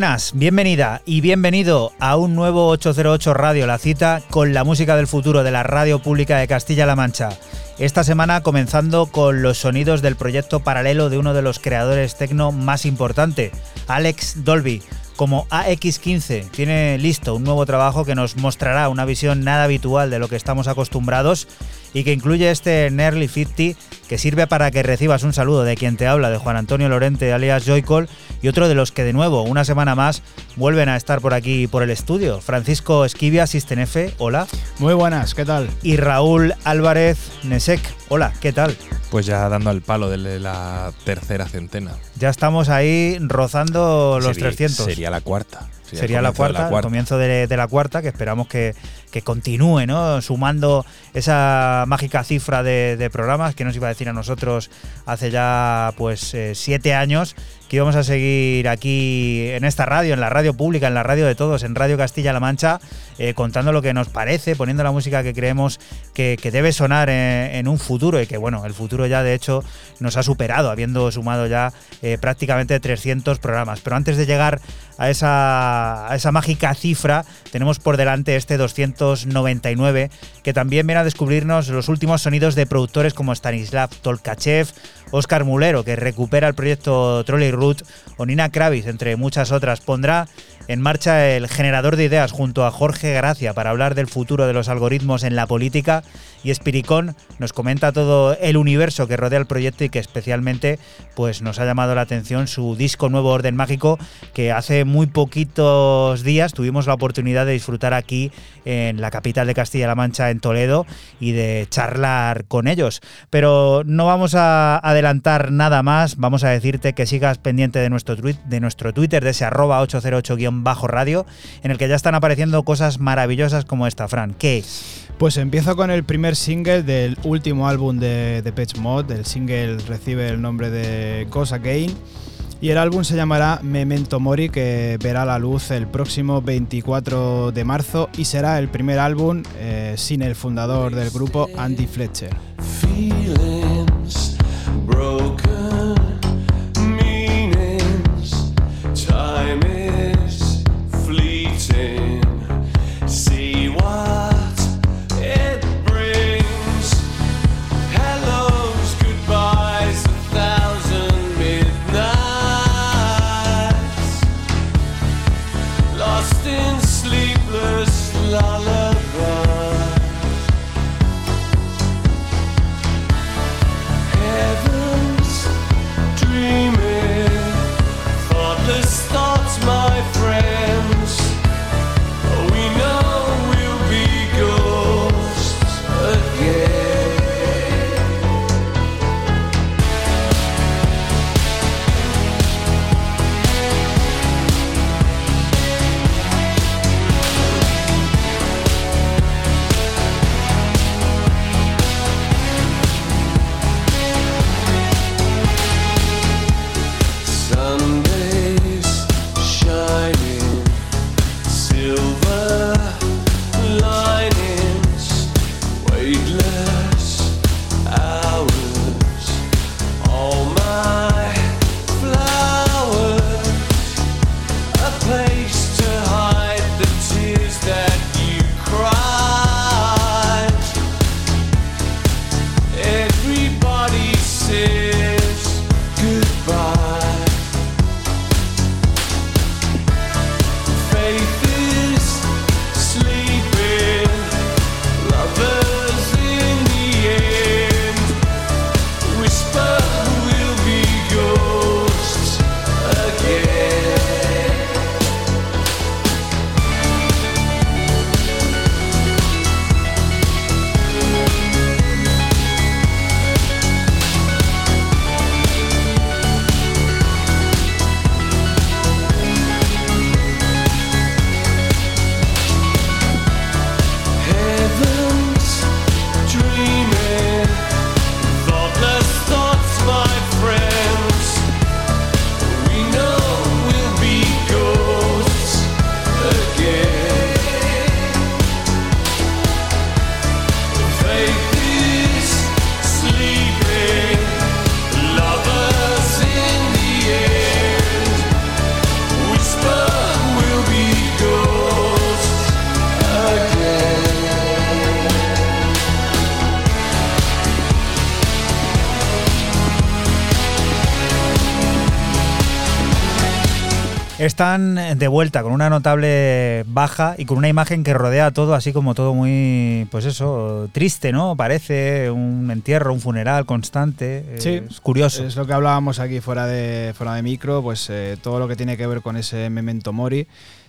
Buenas, bienvenida y bienvenido a un nuevo 808 Radio, la cita con la música del futuro de la radio pública de Castilla-La Mancha. Esta semana comenzando con los sonidos del proyecto paralelo de uno de los creadores tecno más importante, Alex Dolby. Como AX15 tiene listo un nuevo trabajo que nos mostrará una visión nada habitual de lo que estamos acostumbrados y que incluye este Nearly 50 que sirve para que recibas un saludo de quien te habla, de Juan Antonio Lorente alias Joycol y otro de los que de nuevo, una semana más, vuelven a estar por aquí por el estudio. Francisco Esquivia, F, hola. Muy buenas, ¿qué tal? Y Raúl Álvarez Nesek, hola, ¿qué tal? Pues ya dando al palo de la tercera centena. Ya estamos ahí rozando los 300. Sería la cuarta. Sería, la cuarta, el comienzo de, la cuarta, que esperamos que, continúe, ¿no? Sumando esa mágica cifra de, programas que nos iba a decir a nosotros hace ya pues eh, siete años que íbamos a seguir aquí en esta radio, en la radio pública, en la radio de todos, en Radio Castilla-La Mancha, eh, contando lo que nos parece, poniendo la música que creemos que, debe sonar en, un futuro y que, bueno, el futuro ya de hecho nos ha superado, habiendo sumado ya eh, prácticamente 300 programas. Pero antes de llegar a esa, a esa mágica cifra, tenemos por delante este 299, que también viene a descubrirnos los últimos sonidos de productores como Stanislav Tolkachev, Oscar Mulero, que recupera el proyecto Trolley Root, o Nina Kravis, entre muchas otras. Pondrá en marcha el generador de ideas junto a Jorge Gracia para hablar del futuro de los algoritmos en la política y Espiricón nos comenta todo el universo que rodea el proyecto y que especialmente pues nos ha llamado la atención su disco Nuevo Orden Mágico que hace muy poquitos días tuvimos la oportunidad de disfrutar aquí en la capital de Castilla-La Mancha en Toledo y de charlar con ellos. Pero no vamos a adelantar nada más, vamos a decirte que sigas pendiente de nuestro, tweet, de nuestro Twitter de ese arroba 808 bajo radio, en el que ya están apareciendo cosas maravillosas como esta, Fran. ¿Qué es? Pues empiezo con el primer single del último álbum de, Pitch Mod. El single recibe el nombre de Cosa Again. Y el álbum se llamará Memento Mori, que verá la luz el próximo 24 de marzo y será el primer álbum eh, sin el fundador del grupo, Andy Fletcher. Están de vuelta con una notable baja y con una imagen que rodea todo así como todo muy, pues eso, triste, ¿no? Parece un entierro, un funeral constante. Sí, es curioso. Es lo que hablábamos aquí fuera de, fuera de micro, pues eh, todo lo que tiene que ver con ese Memento Mori.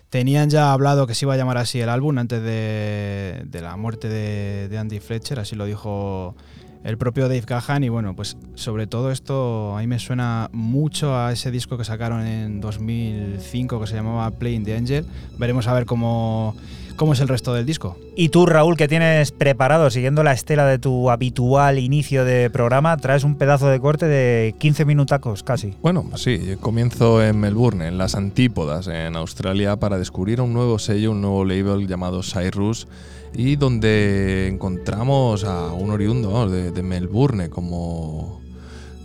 Tenían ya hablado que se iba a llamar así el álbum antes de, de la muerte de, de Andy Fletcher, así lo dijo el propio Dave Gahan y bueno, pues sobre todo esto a mí me suena mucho a ese disco que sacaron en 2005 que se llamaba Playing the Angel. Veremos a ver cómo, cómo es el resto del disco. Y tú, Raúl, que tienes preparado, siguiendo la estela de tu habitual inicio de programa, traes un pedazo de corte de 15 minutacos casi. Bueno, sí, comienzo en Melbourne, en las antípodas, en Australia, para descubrir un nuevo sello, un nuevo label llamado Cyrus y donde encontramos a un oriundo de, Melbourne como,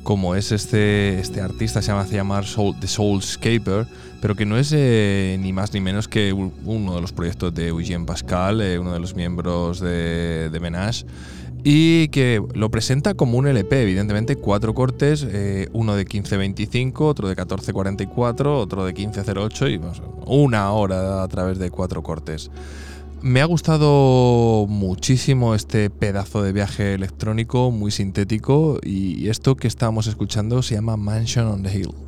como es este, este artista, se llama, hace llamar Soul, The Soulscaper, pero que no es eh, ni más ni menos que uno de los proyectos de Eugene Pascal, eh, uno de los miembros de, de Menage, y que lo presenta como un LP, evidentemente, cuatro cortes, eh, uno de 15.25, otro de 14.44, otro de 15.08 y una hora a través de cuatro cortes. Me ha gustado muchísimo este pedazo de viaje electrónico muy sintético y esto que estamos escuchando se llama Mansion on the Hill.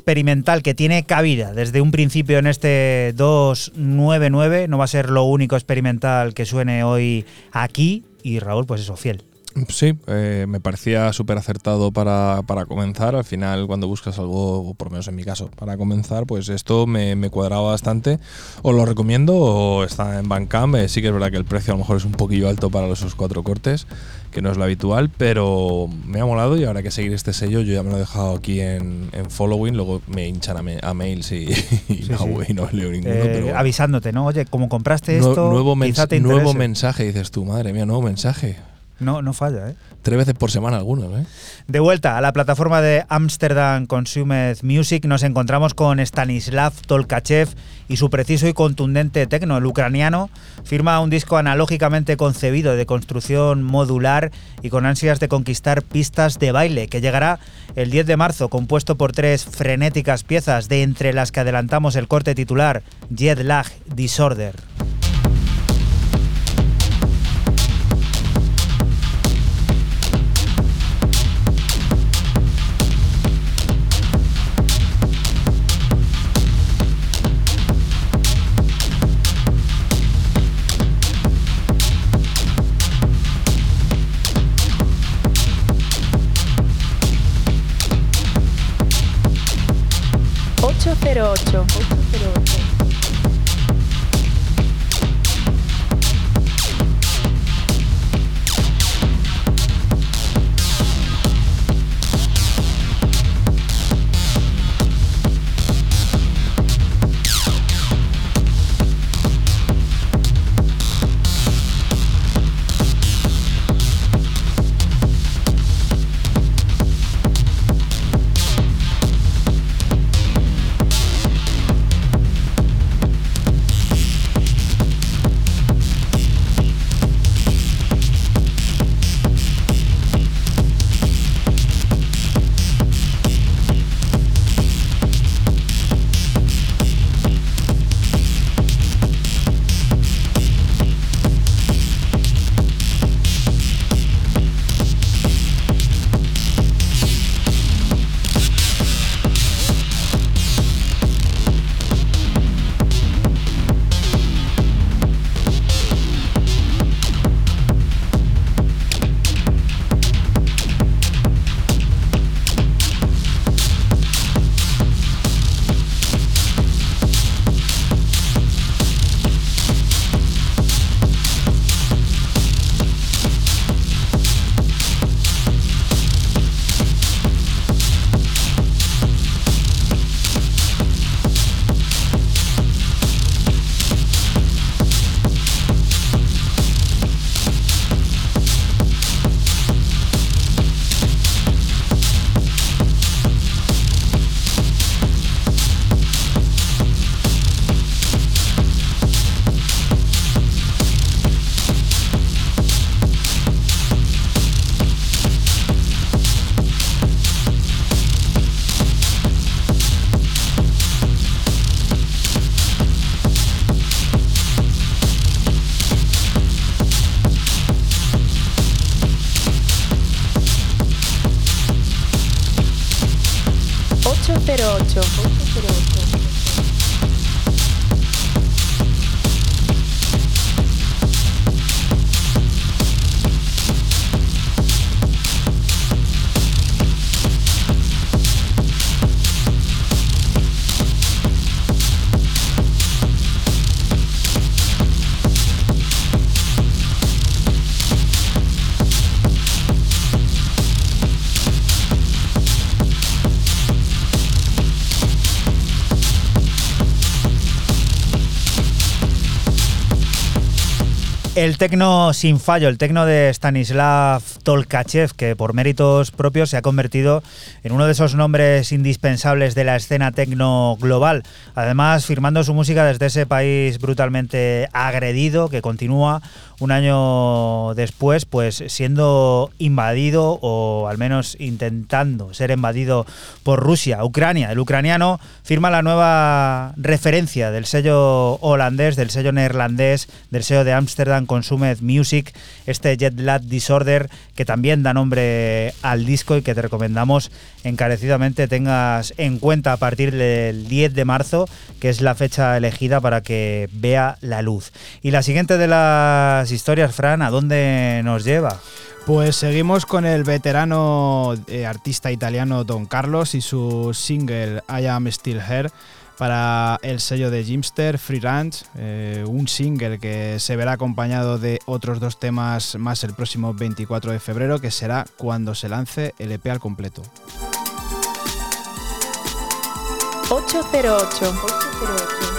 Experimental que tiene cabida desde un principio en este 299 no va a ser lo único experimental que suene hoy aquí y Raúl pues eso, fiel. Sí, eh, me parecía súper acertado para, para, comenzar. Al final, cuando buscas algo, por lo menos en mi caso, para comenzar, pues esto me, me cuadraba bastante. Os lo recomiendo, o está en Bandcamp. Eh, sí que es verdad que el precio a lo mejor es un poquillo alto para esos cuatro cortes, que no es lo habitual, pero me ha molado y ahora que seguir este sello, yo ya me lo he dejado aquí en, en following. Luego me hinchan a, me, a mails y, y, Sí, no, sí. y no leo ninguno. Eh, pero avisándote, ¿no? Oye, como compraste esto, nuevo, quizá te nuevo mensaje, dices tú, madre mía, nuevo mensaje. No, no falla, ¿eh? Tres veces por semana algunos, ¿eh? De vuelta a la plataforma de Amsterdam Consumer Music nos encontramos con Stanislav Tolkachev y su preciso y contundente tecno. El ucraniano firma un disco analógicamente concebido de construcción modular y con ansias de conquistar pistas de baile que llegará el 10 de marzo compuesto por tres frenéticas piezas de entre las que adelantamos el corte titular Jet Lag Disorder. Артем. El tecno sin fallo, el tecno de Stanislav Tolkachev, que por méritos propios se ha convertido en uno de esos nombres indispensables de la escena tecno global. Además, firmando su música desde ese país brutalmente agredido, que continúa un año después, pues siendo invadido o al menos intentando ser invadido por Rusia, Ucrania. El ucraniano firma la nueva referencia del sello holandés, del sello neerlandés, del sello de Amsterdam Consumed Music, este Jet Lag Disorder, que también da nombre al disco y que te recomendamos encarecidamente tengas en cuenta a partir del 10 de marzo, que es la fecha elegida para que vea la luz. Y la siguiente de las historias, Fran, ¿a dónde nos lleva? Pues seguimos con el veterano eh, artista italiano Don Carlos y su single I Am Still Here para el sello de Jimster, Free Ranch, eh, un single que se verá acompañado de otros dos temas más el próximo 24 de febrero, que será cuando se lance el EP al completo. 808. 808. 808.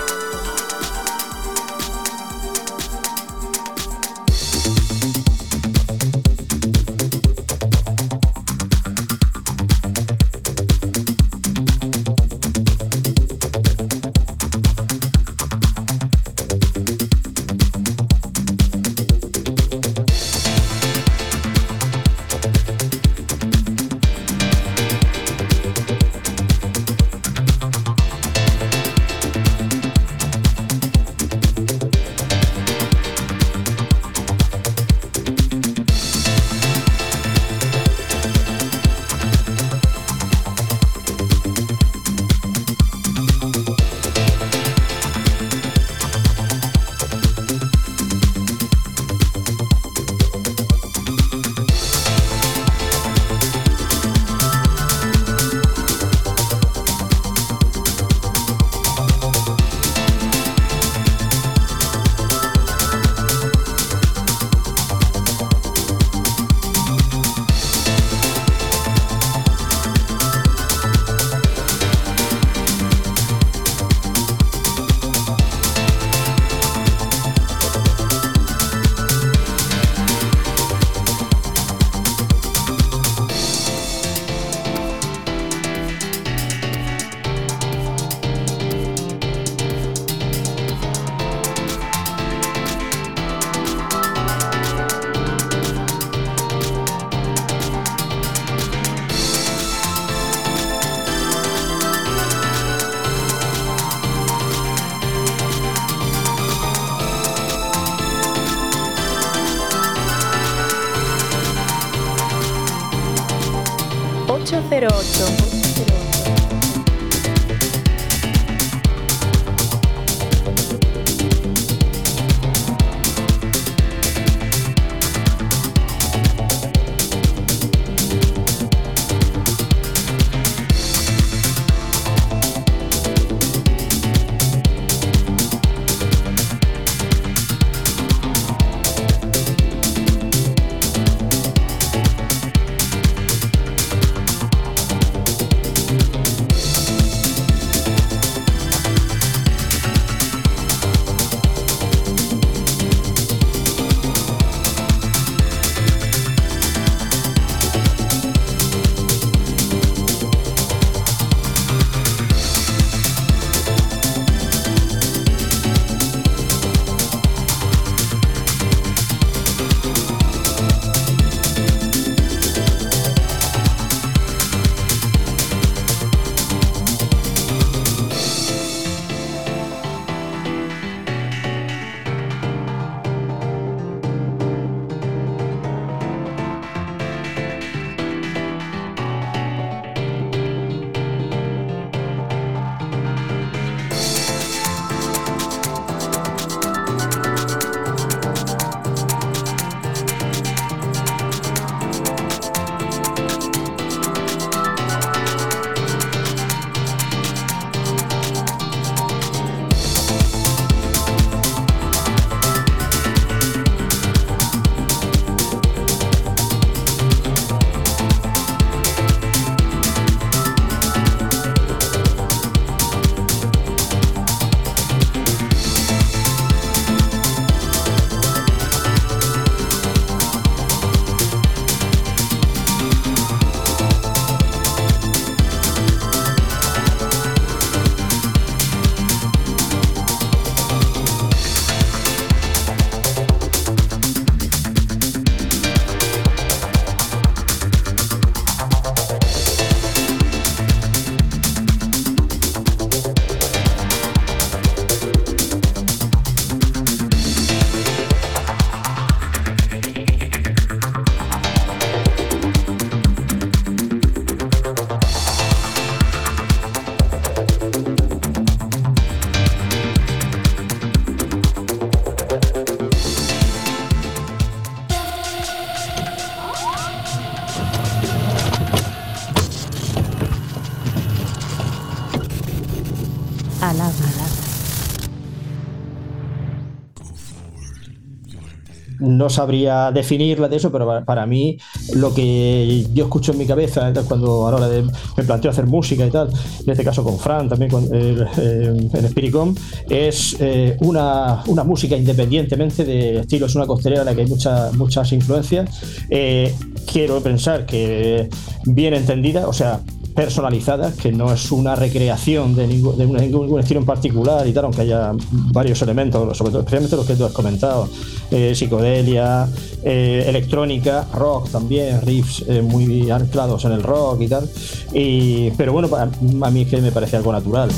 No sabría definirla de eso, pero para, mí lo que yo escucho en mi cabeza cuando a la hora de me planteo hacer música y tal, en este caso con Fran también eh, en Spiricom, es eh, una, música independientemente de estilo, es una costelera en la que hay muchas muchas influencias. Eh, quiero pensar que bien entendida, o sea, personalizada, que no es una recreación de, ningún, de ningún estilo en particular y tal, aunque haya varios elementos, sobre todo, especialmente los que tú has comentado, eh, psicodelia, eh, electrónica, rock también, riffs eh, muy anclados en el rock y tal, y, pero bueno, a mí es que me parece algo natural.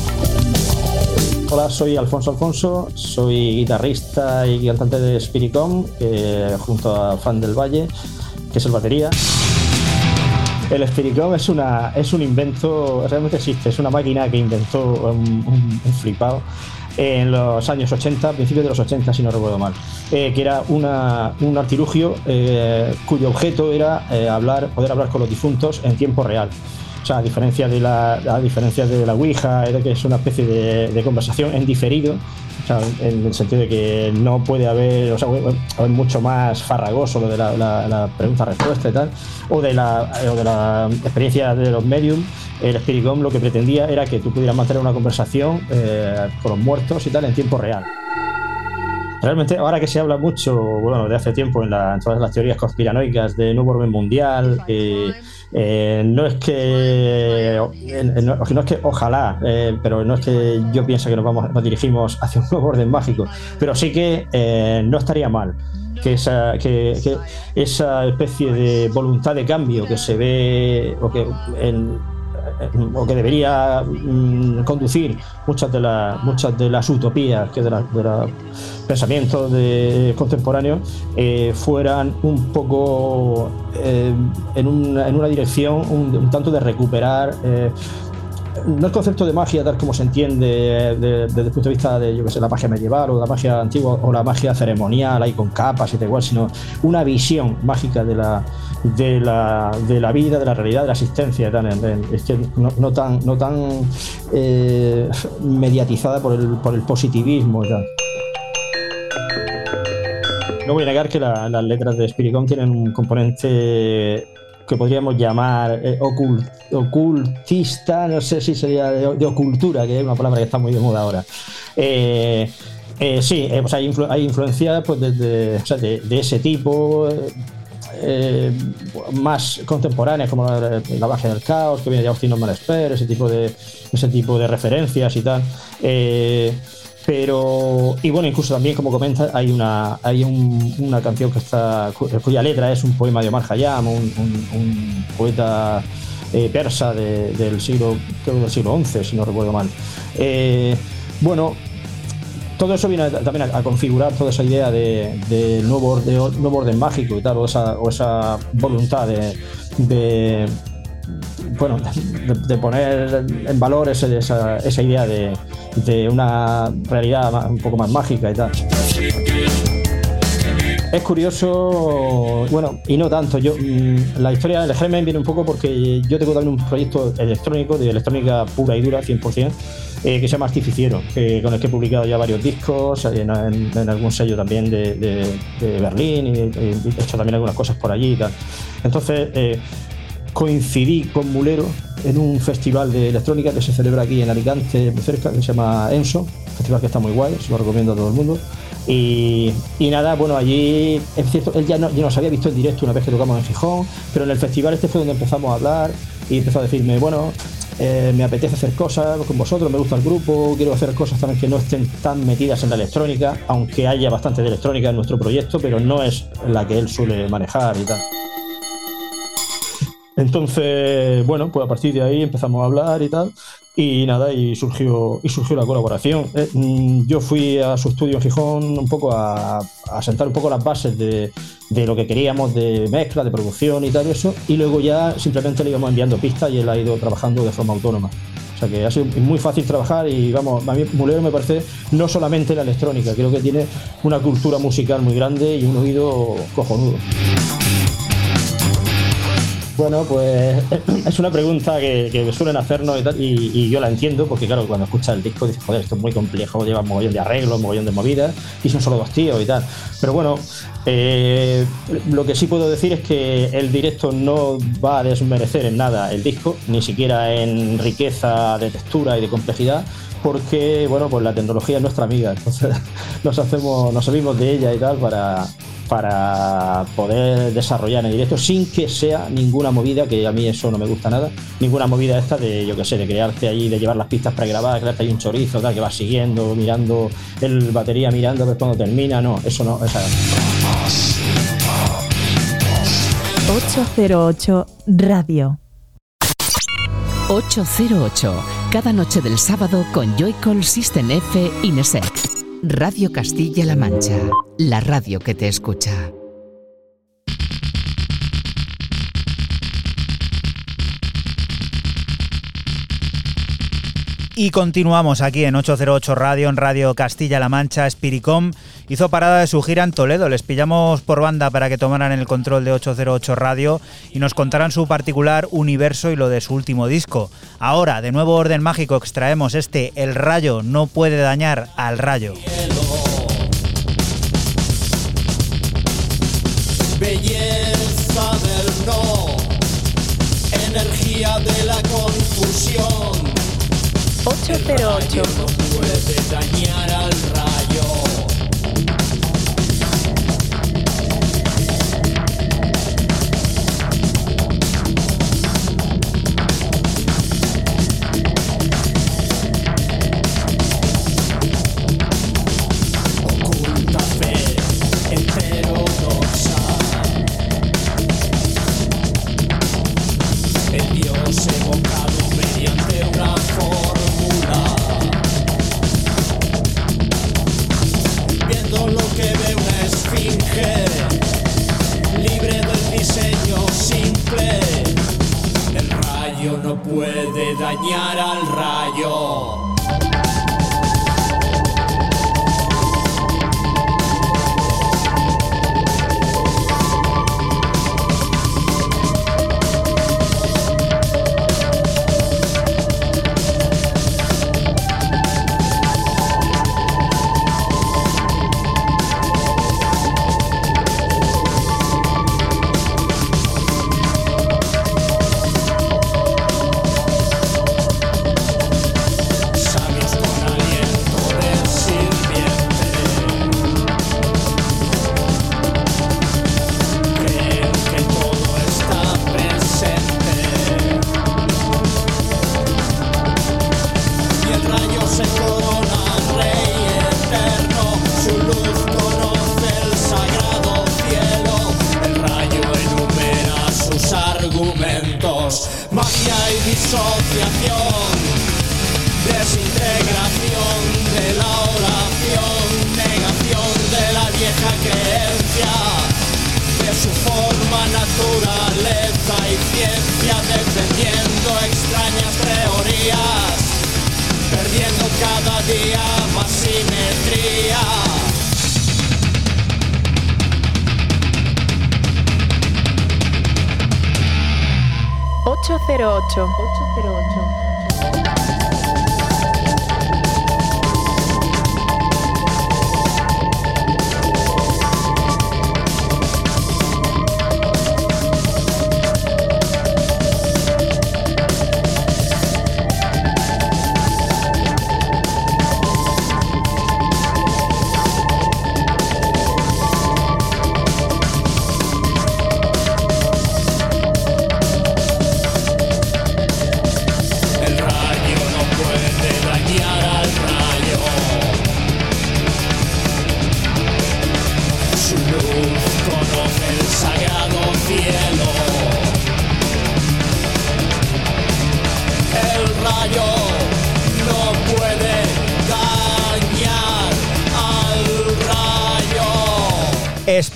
Hola, soy Alfonso Alfonso, soy guitarrista y cantante de Spiricom, junto a Fan del Valle, que es el batería. El Spiricom es, una, es un invento, realmente existe, es una máquina que inventó un, flipado en los años 80, principios de los 80, si no recuerdo mal, eh, que era un artilugio eh, cuyo objeto era eh, hablar, poder hablar con los difuntos en tiempo real. O sea, a diferencia de la, a diferencia de la Ouija, que es una especie de conversación en diferido, en el sentido de que no puede haber, o sea, hay mucho más farragoso lo de la, pregunta-respuesta y tal, o de, la, de la experiencia de los medium. El Spiritcom lo que pretendía era que tú pudieras mantener una conversación eh, con los muertos y tal en tiempo real. Realmente, ahora que se habla mucho, bueno, de hace tiempo en, todas las teorías conspiranoicas de nuevo orden mundial, eh, eh, no es que no, es que ojalá, eh, pero no es que yo piense que nos vamos, nos dirigimos hacia un nuevo orden mágico, pero sí que no estaría mal que esa, que, esa especie de voluntad de cambio que se ve o que en, o que debería mm, conducir muchas de, las muchas de las utopías que de, los pensamientos contemporáneos fueran un poco en, una dirección un, tanto de recuperar no el concepto de magia tal como se entiende desde el punto de vista de yo que sé, la magia medieval o la magia antigua o la magia ceremonial ahí con capas y tal igual, sino una visión mágica de la, de la, de la vida, de la realidad, de la existencia, es que no, tan, no tan eh, mediatizada por el, por el positivismo. No voy a negar que las letras de Spiricon tienen un componente que podríamos llamar eh, ocultista, no sé si sería de, ocultura, que es una palabra que está muy de moda ahora. Eh, eh, sí, pues hay, hay influencias pues, de, ese tipo. más contemporáneas como la, la, magia del caos que viene de Austin Norman ese tipo de ese tipo de referencias y tal pero, y bueno, incluso también, como comenta, hay una, hay una canción que está, cuya letra es un poema de Omar Khayyam, un, poeta eh, persa del siglo, creo del siglo XI, si no recuerdo mal. Eh, bueno, todo eso viene también a, configurar toda esa idea de, nuevo, orden, nuevo orden mágico y tal, o esa, voluntad de, bueno, de, poner en valor esa, esa idea de, de una realidad un poco más mágica y tal. Es curioso, bueno, y no tanto. Yo, mm, la historia del germen viene un poco porque yo tengo también un proyecto electrónico, de electrónica pura y dura, 100%, eh, que se llama Artificiero, con el que he publicado ya varios discos, en, algún sello también de, Berlín, y, he hecho también algunas cosas por allí y tal. Entonces, eh, coincidí con Mulero en un festival de electrónica que se celebra aquí en Alicante, muy cerca, que se llama Enso, festival que está muy guay, se lo recomiendo a todo el mundo. Y, nada, bueno, allí es cierto, él ya, no, nos había visto en directo una vez que tocamos en Gijón, pero en el festival este fue donde empezamos a hablar y empezó a decirme, bueno, eh, me apetece hacer cosas con vosotros, me gusta el grupo, quiero hacer cosas también que no estén tan metidas en la electrónica, aunque haya bastante de electrónica en nuestro proyecto, pero no es la que él suele manejar y tal. Entonces, bueno, pues a partir de ahí empezamos a hablar y tal. Y nada, y surgió, y surgió la colaboración. Eh, mm, yo fui a su estudio en Gijón un poco a, sentar un poco las bases de, lo que queríamos de mezcla, de producción y tal y eso. Y luego ya simplemente le íbamos enviando pistas y él ha ido trabajando de forma autónoma. O sea que ha sido muy fácil trabajar y vamos, a mí Mulero me parece no solamente la electrónica, creo que tiene una cultura musical muy grande y un oído cojonudo. Bueno, pues es una pregunta que, suelen hacernos y, yo la entiendo, porque claro, cuando escuchas el disco dices, joder, esto es muy complejo, lleva un mogollón de arreglos, un mogollón de movidas, y son solo dos tíos y tal. Pero bueno, eh, lo que sí puedo decir es que el directo no va a desmerecer en nada el disco, ni siquiera en riqueza de textura y de complejidad, porque bueno, pues la tecnología es nuestra amiga, entonces nos hacemos, nos salimos de ella y tal para, para poder desarrollar en directo sin que sea ninguna movida, que a mí eso no me gusta nada, ninguna movida esta de, yo que sé, de crearte ahí, de llevar las pistas pregrabadas, crearte ahí un chorizo, tal, que vas siguiendo, mirando el batería, mirando a ver cuando termina, no, eso no, esa... 808 Radio. 808, cada noche del sábado con Joycall System F Inesec. Radio Castilla-La Mancha, la radio que te escucha. Y continuamos aquí en 808 Radio, en Radio Castilla-La Mancha, Spiricom. Hizo parada de su gira en Toledo. Les pillamos por banda para que tomaran el control de 808 Radio y nos contaran su particular universo y lo de su último disco. Ahora, de nuevo orden mágico, extraemos este El rayo no puede dañar al rayo. Belleza del no, energía de la confusión 808. No puede dañar al rayo.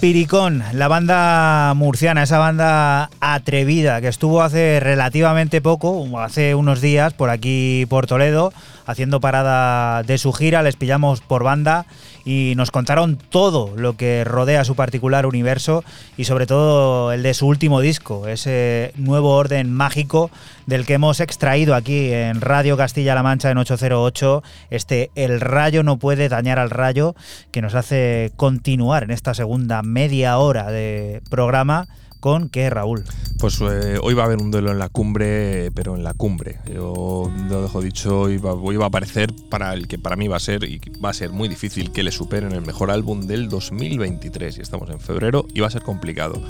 Espiricón, la banda murciana, esa banda atrevida que estuvo hace relativamente poco, hace unos días, por aquí por Toledo, haciendo parada de su gira, les pillamos por banda y nos contaron todo lo que rodea su particular universo y sobre todo el de su último disco, ese nuevo orden mágico del que hemos extraído aquí en Radio Castilla-La Mancha en 808, este El rayo no puede dañar al rayo, que nos hace continuar en esta segunda media hora de programa con qué, Raúl. Pues eh, hoy va a haber un duelo en la cumbre, pero en la cumbre. Yo lo dejo dicho, hoy va, a aparecer para el que para mí va a ser y va a ser muy difícil que le superen el mejor álbum del 2023 y estamos en febrero y va a ser complicado.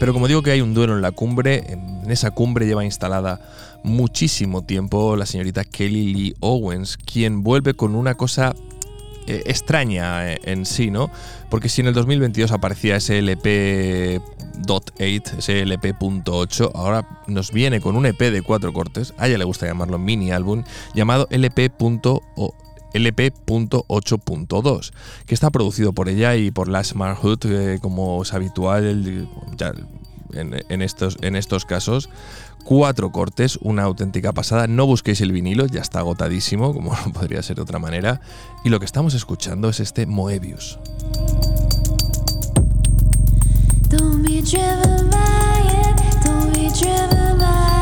Pero como digo que hay un duelo en la cumbre, en esa cumbre lleva instalada muchísimo tiempo la señorita Kelly Lee Owens, quien vuelve con una cosa eh, extraña eh, en sí, ¿no? Porque si en el 2022 aparecía ese LP.8, ese LP.8, ahora nos viene con un EP de cuatro cortes, a ella le gusta llamarlo mini álbum, llamado LP.8.2, que está producido por ella y por la Smart Hood, eh, como es habitual en, estos, en estos casos cuatro cortes, una auténtica pasada. No busquéis el vinilo, ya está agotadísimo, como no podría ser de otra manera. Y lo que estamos escuchando es este Moebius. Don't be driven by it, don't be driven by it.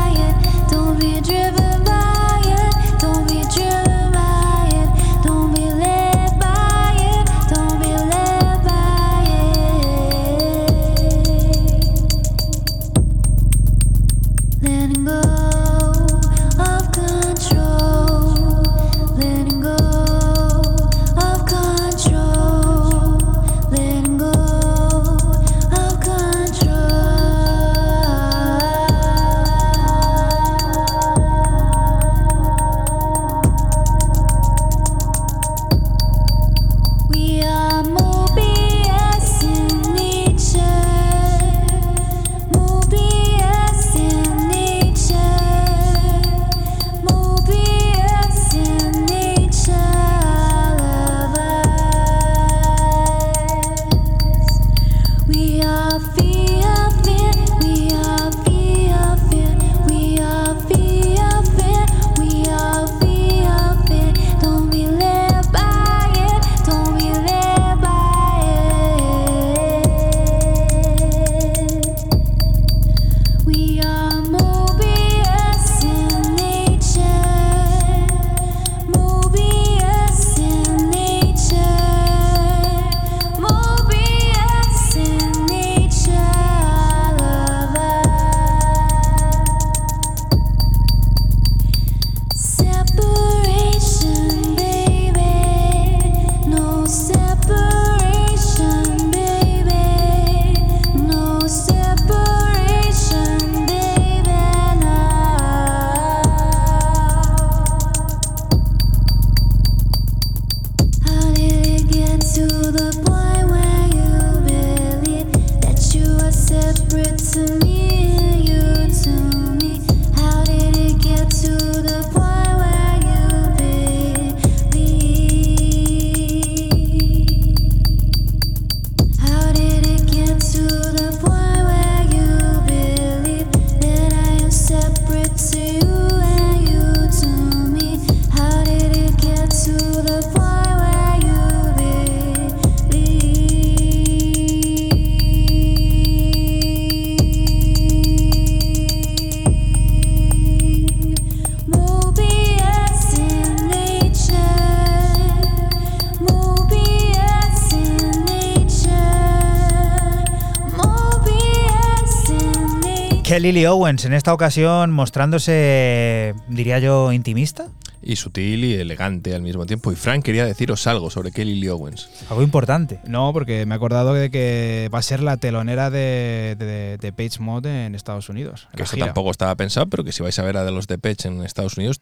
Lily Owens, en esta ocasión mostrándose, diría yo, intimista. Y sutil y elegante al mismo tiempo. Y Frank quería deciros algo sobre Kelly Lee Owens. Algo importante. No, porque me he acordado de que va a ser la telonera de, de, de Page Mod en Estados Unidos. Que esto tampoco estaba pensado, pero que si vais a ver a de los de Page en Estados Unidos,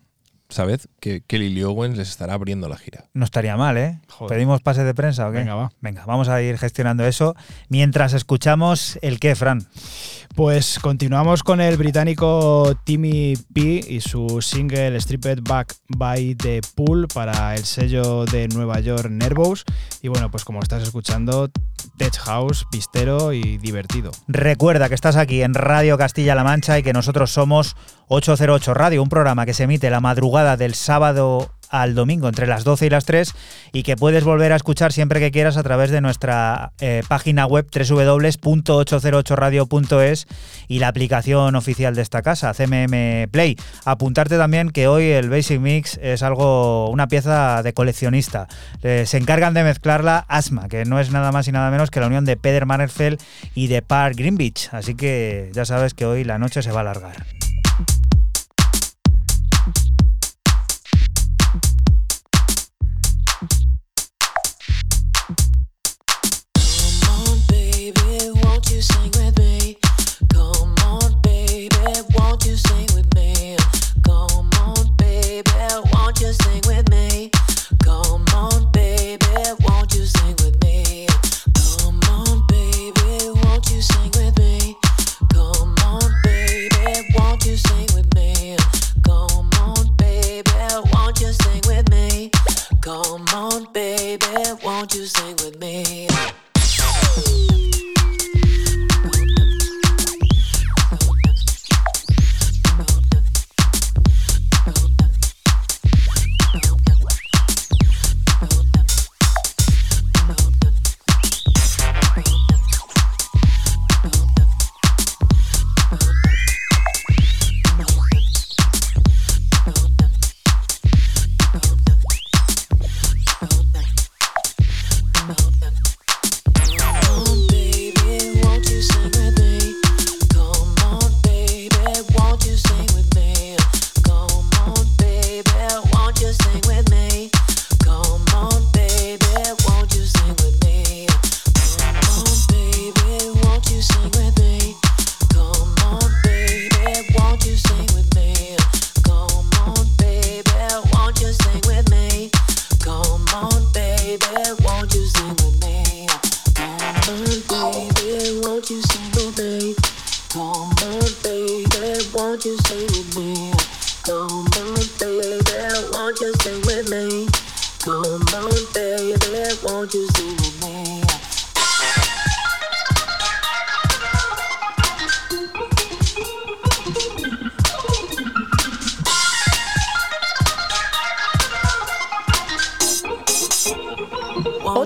sabed que Kelly Lee Owens les estará abriendo la gira. No estaría mal, ¿eh? ¿Pedimos pase de prensa o qué? Venga, va. Venga, vamos a ir gestionando eso mientras escuchamos el qué, Fran. Pues continuamos con el británico Timmy P y su single Stripped Back by the Pool para el sello de Nueva York Nervous. Y bueno, pues como estás escuchando, Tech House, pistero y divertido. Recuerda que estás aquí en Radio Castilla-La Mancha y que nosotros somos 808 Radio, un programa que se emite la madrugada del sábado al domingo entre las 12 y las 3 y que puedes volver a escuchar siempre que quieras a través de nuestra eh, página web www.808radio.es y la aplicación oficial de esta casa, CMM Play. Apuntarte también que hoy el Basic Mix es algo, una pieza de coleccionista. Eh, se encargan de mezclarla Asma, que no es nada más y nada menos que la unión de Peter Mannerfeld y de Park Greenwich. Así que ya sabes que hoy la noche se va a alargar. sing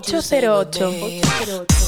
808. 808.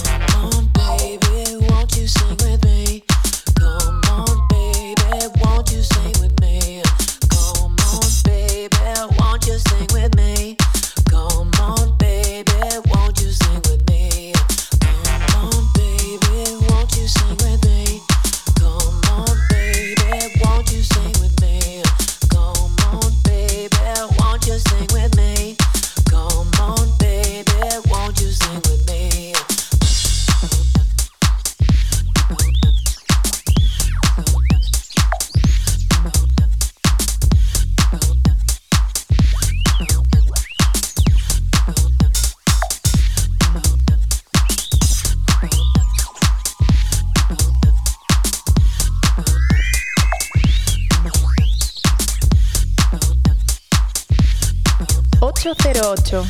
Radio.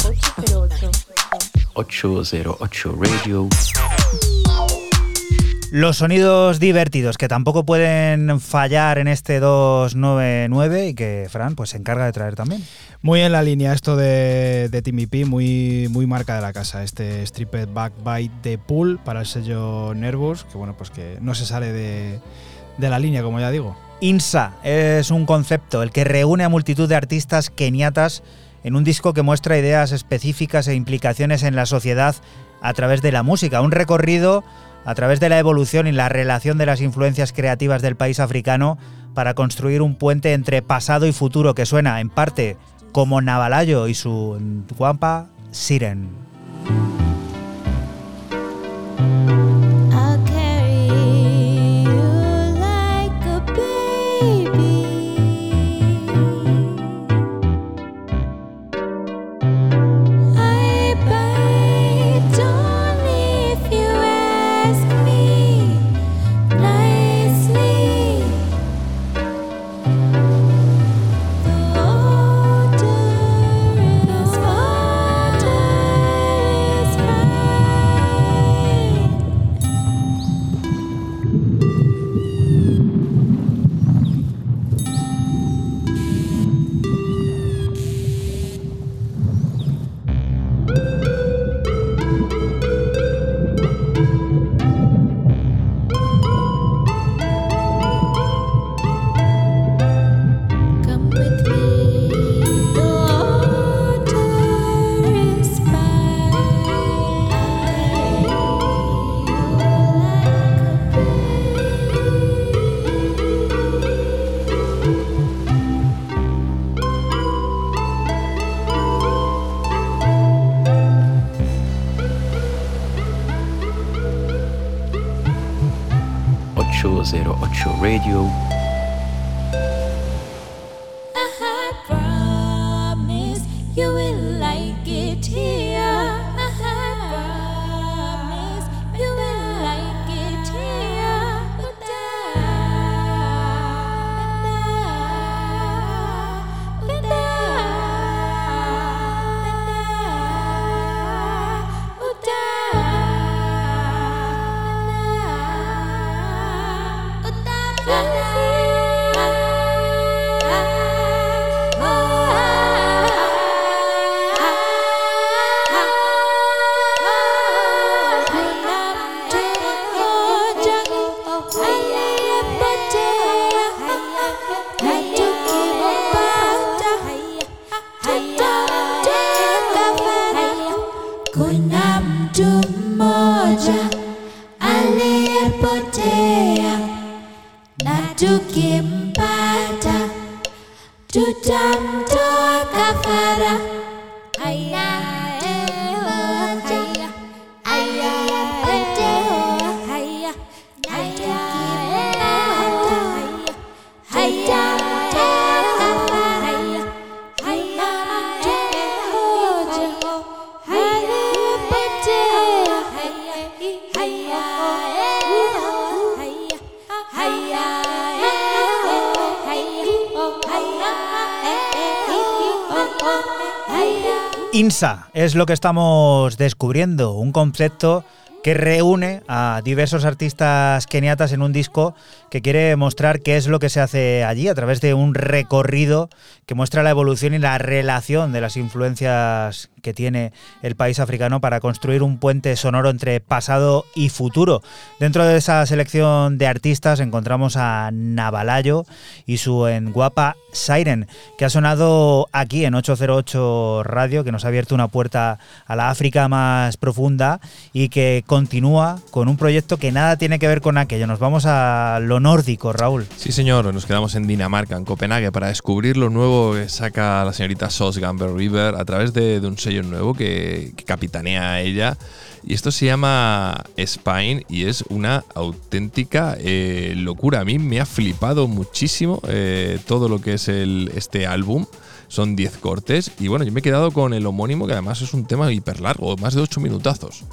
Los sonidos divertidos que tampoco pueden fallar en este 299 y que Fran pues se encarga de traer también. Muy en la línea esto de, de Timmy P, muy, muy marca de la casa, este Stripped Back by The Pool para el sello Nervous, que bueno, pues que no se sale de, de la línea, como ya digo. INSA es un concepto, el que reúne a multitud de artistas keniatas en un disco que muestra ideas específicas e implicaciones en la sociedad a través de la música. Un recorrido a través de la evolución y la relación de las influencias creativas del país africano para construir un puente entre pasado y futuro que suena en parte como Navalayo y su guampa Siren. Es lo que estamos descubriendo, un concepto que reúne a diversos artistas keniatas en un disco que quiere mostrar qué es lo que se hace allí a través de un recorrido que muestra la evolución y la relación de las influencias que tiene el país africano para construir un puente sonoro entre pasado y futuro. Dentro de esa selección de artistas encontramos a Navalayo y su en guapa Siren, que ha sonado aquí en 808 Radio, que nos ha abierto una puerta a la África más profunda y que continúa con un proyecto que nada tiene que ver con aquello. Nos vamos a lo nórdico, Raúl. Sí, señor, nos quedamos en Dinamarca, en Copenhague, para descubrir lo nuevo que saca la señorita Sos Gamber River a través de, un sello nuevo que, capitanea a ella. Y esto se llama Spine y es una auténtica eh, locura. A mí me ha flipado muchísimo eh, todo lo que es el, este álbum. Son 10 cortes y bueno, yo me he quedado con el homónimo que además es un tema hiper largo, más de 8 minutazos.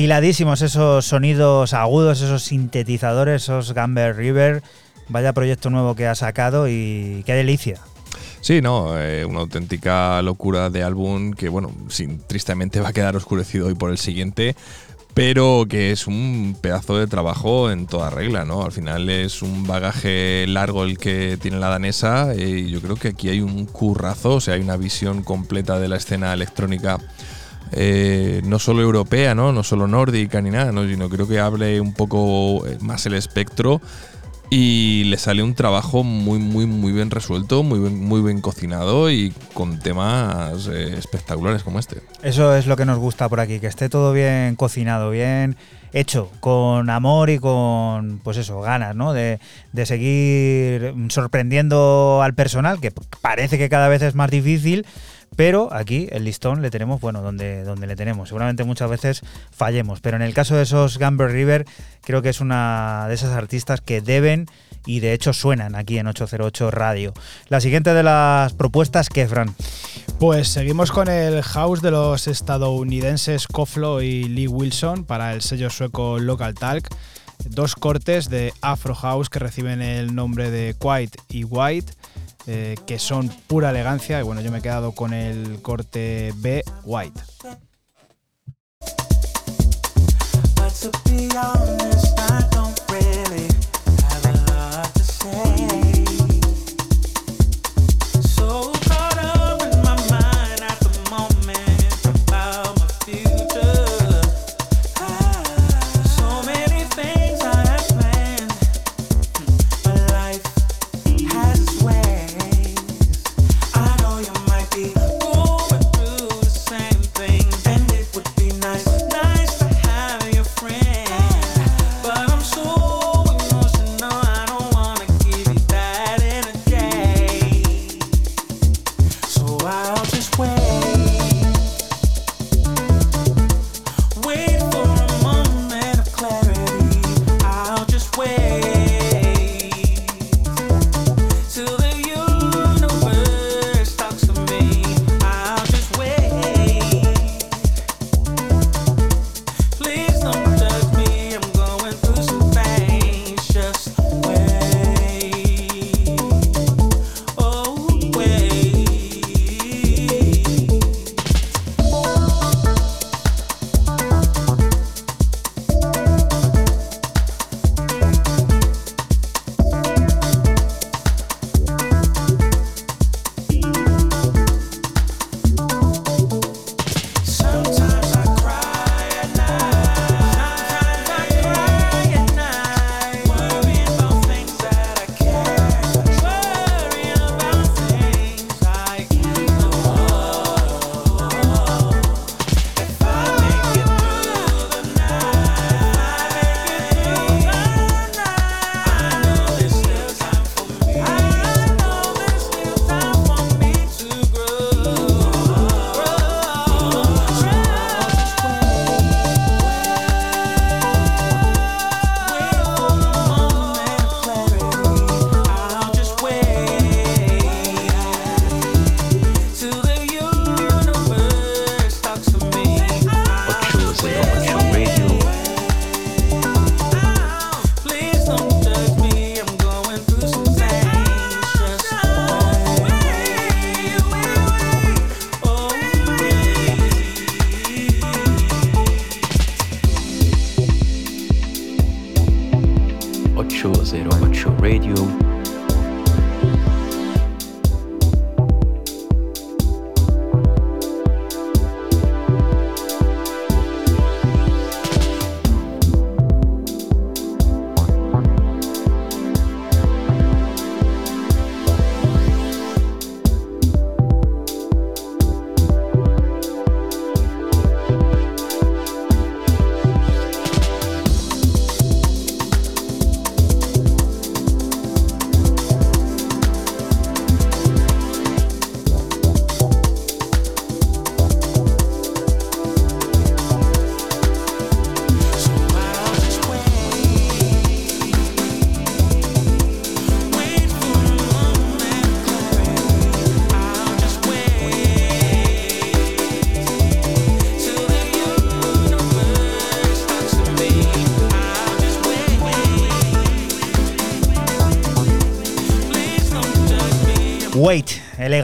Afiladísimos esos sonidos agudos, esos sintetizadores, esos Gamber River. Vaya proyecto nuevo que ha sacado y qué delicia. Sí, no, eh, una auténtica locura de álbum que, bueno, sin, tristemente va a quedar oscurecido hoy por el siguiente, pero que es un pedazo de trabajo en toda regla, ¿no? Al final es un bagaje largo el que tiene la danesa y yo creo que aquí hay un currazo, o sea, hay una visión completa de la escena electrónica. Eh, no solo europea, ¿no? no solo nórdica ni nada, ¿no? sino creo que hable un poco más el espectro y le sale un trabajo muy, muy, muy bien resuelto, muy bien, muy bien cocinado y con temas eh, espectaculares como este. Eso es lo que nos gusta por aquí, que esté todo bien cocinado, bien hecho, con amor y con, pues eso, ganas, ¿no? De, de seguir sorprendiendo al personal, que parece que cada vez es más difícil pero aquí el listón le tenemos, bueno, donde, donde le tenemos. Seguramente muchas veces fallemos, pero en el caso de esos Gamber River, creo que es una de esas artistas que deben y de hecho suenan aquí en 808 Radio. La siguiente de las propuestas, ¿qué? Pues seguimos con el house de los estadounidenses Koflo y Lee Wilson para el sello sueco Local Talk. Dos cortes de Afro House que reciben el nombre de Quiet y White eh, que son pura elegancia. Y bueno, yo me he quedado con el corte B White.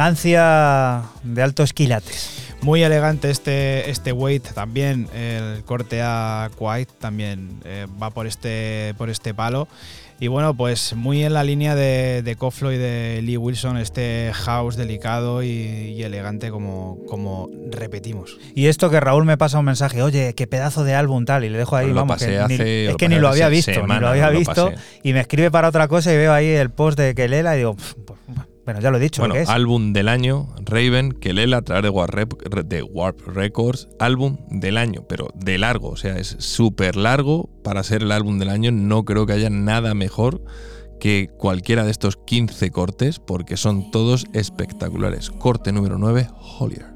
Elegancia de altos quilates. Muy elegante este, este weight también, el corte a Quiet también eh, va por este, por este palo. Y bueno, pues muy en la línea de, de Koflo y de Lee Wilson, este house delicado y, elegante como, como repetimos. Y esto que Raúl me pasa un mensaje, oye, qué pedazo de álbum tal, y le dejo ahí, vamos, que es que ni lo había visto, ni lo había visto, y me escribe para otra cosa y veo ahí el post de Kelela y digo, bueno, ya lo he dicho. Bueno, álbum del año, Raven, Kelela a través de Warp, de Warp Records, álbum del año, pero de largo, o sea, es súper largo para ser el álbum del año. No creo que haya nada mejor que cualquiera de estos 15 cortes, porque son todos espectaculares. Corte número 9, Hollier.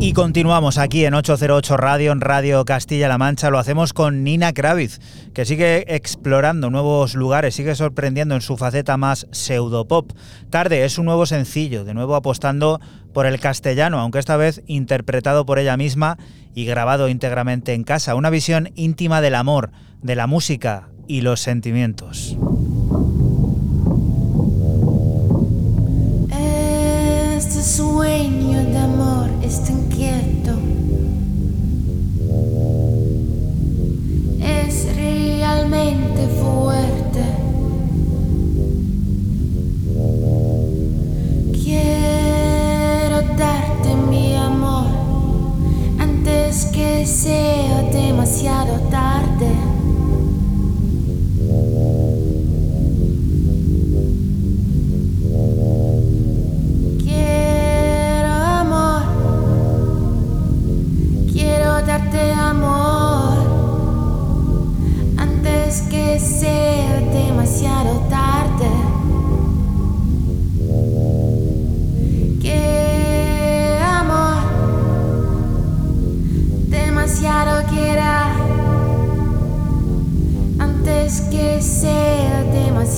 Y continuamos aquí en 808 Radio, en Radio Castilla-La Mancha. Lo hacemos con Nina Kravitz, que sigue explorando nuevos lugares, sigue sorprendiendo en su faceta más pseudopop. Tarde es un nuevo sencillo, de nuevo apostando por el castellano, aunque esta vez interpretado por ella misma y grabado íntegramente en casa. Una visión íntima del amor, de la música y los sentimientos. deseo demasiado tarde.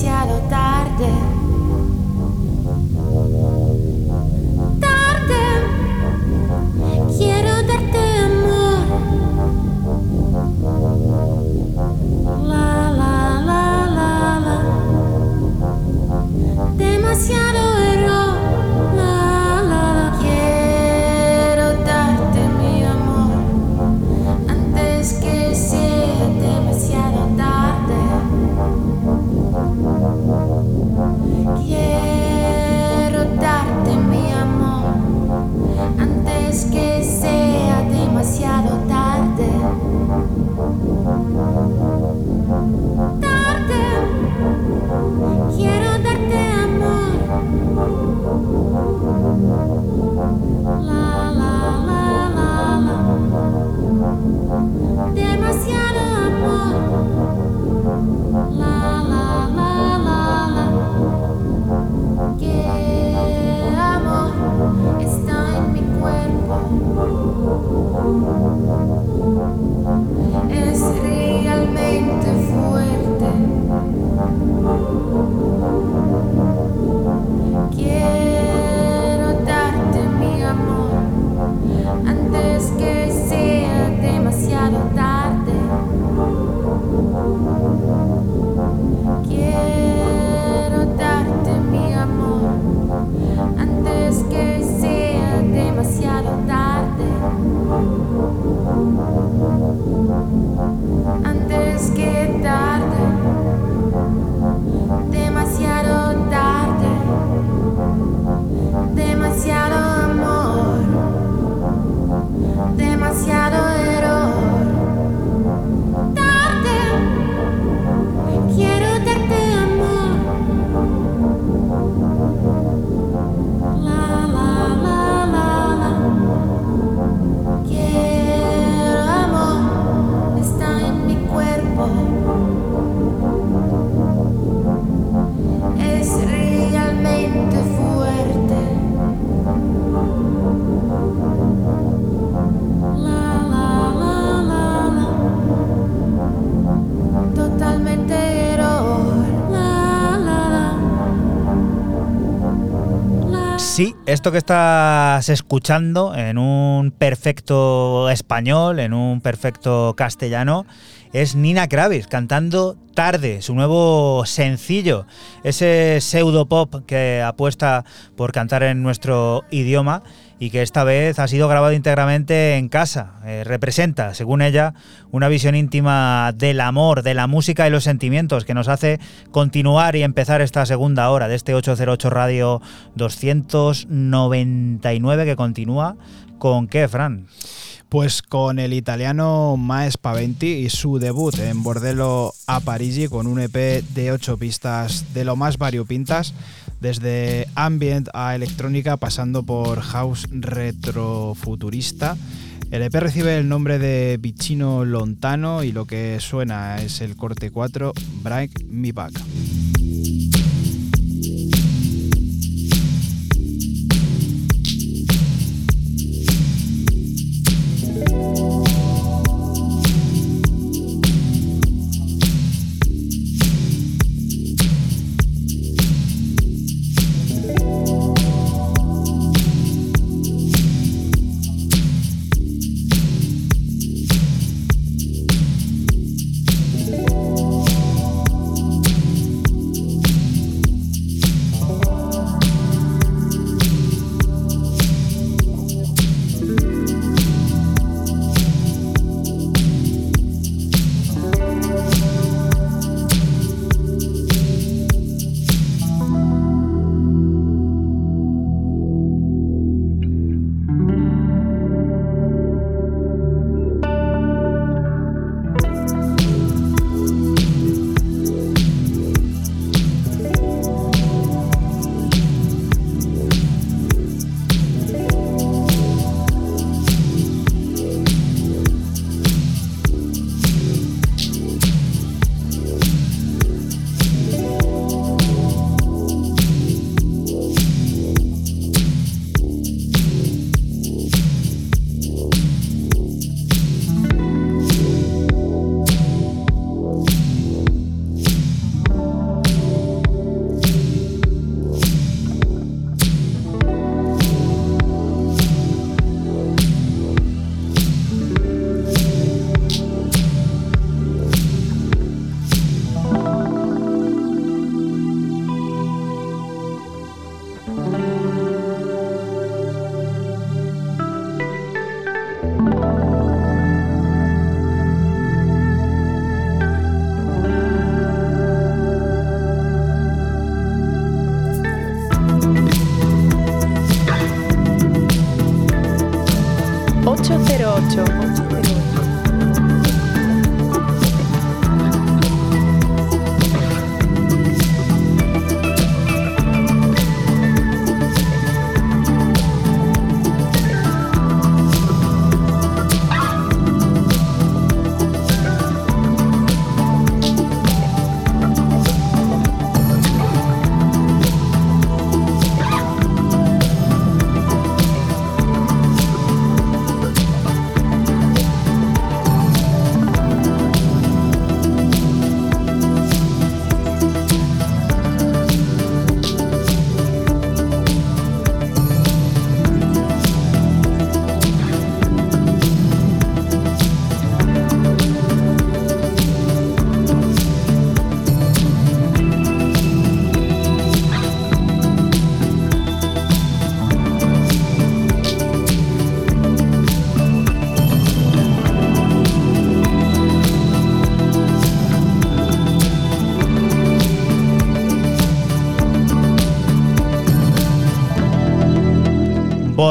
Demasiado tarde. Tarde, esto que estás escuchando en un perfecto español, en un perfecto castellano, es Nina Kravis cantando Tarde, su nuevo sencillo, ese pseudo pop que apuesta por cantar en nuestro idioma y que esta vez ha sido grabado íntegramente en casa. Eh, representa, según ella, una visión íntima del amor, de la música y los sentimientos que nos hace continuar y empezar esta segunda hora de este 808 Radio 299 que continúa con qué, Fran? Pues con el italiano Maes Paventi y su debut en Bordello a Parigi con un EP de 8 pistas de lo más variopintas, desde ambient a electrónica pasando por house retrofuturista. El EP recibe el nombre de Vicino Lontano y lo que suena es el corte 4 Break Me Back.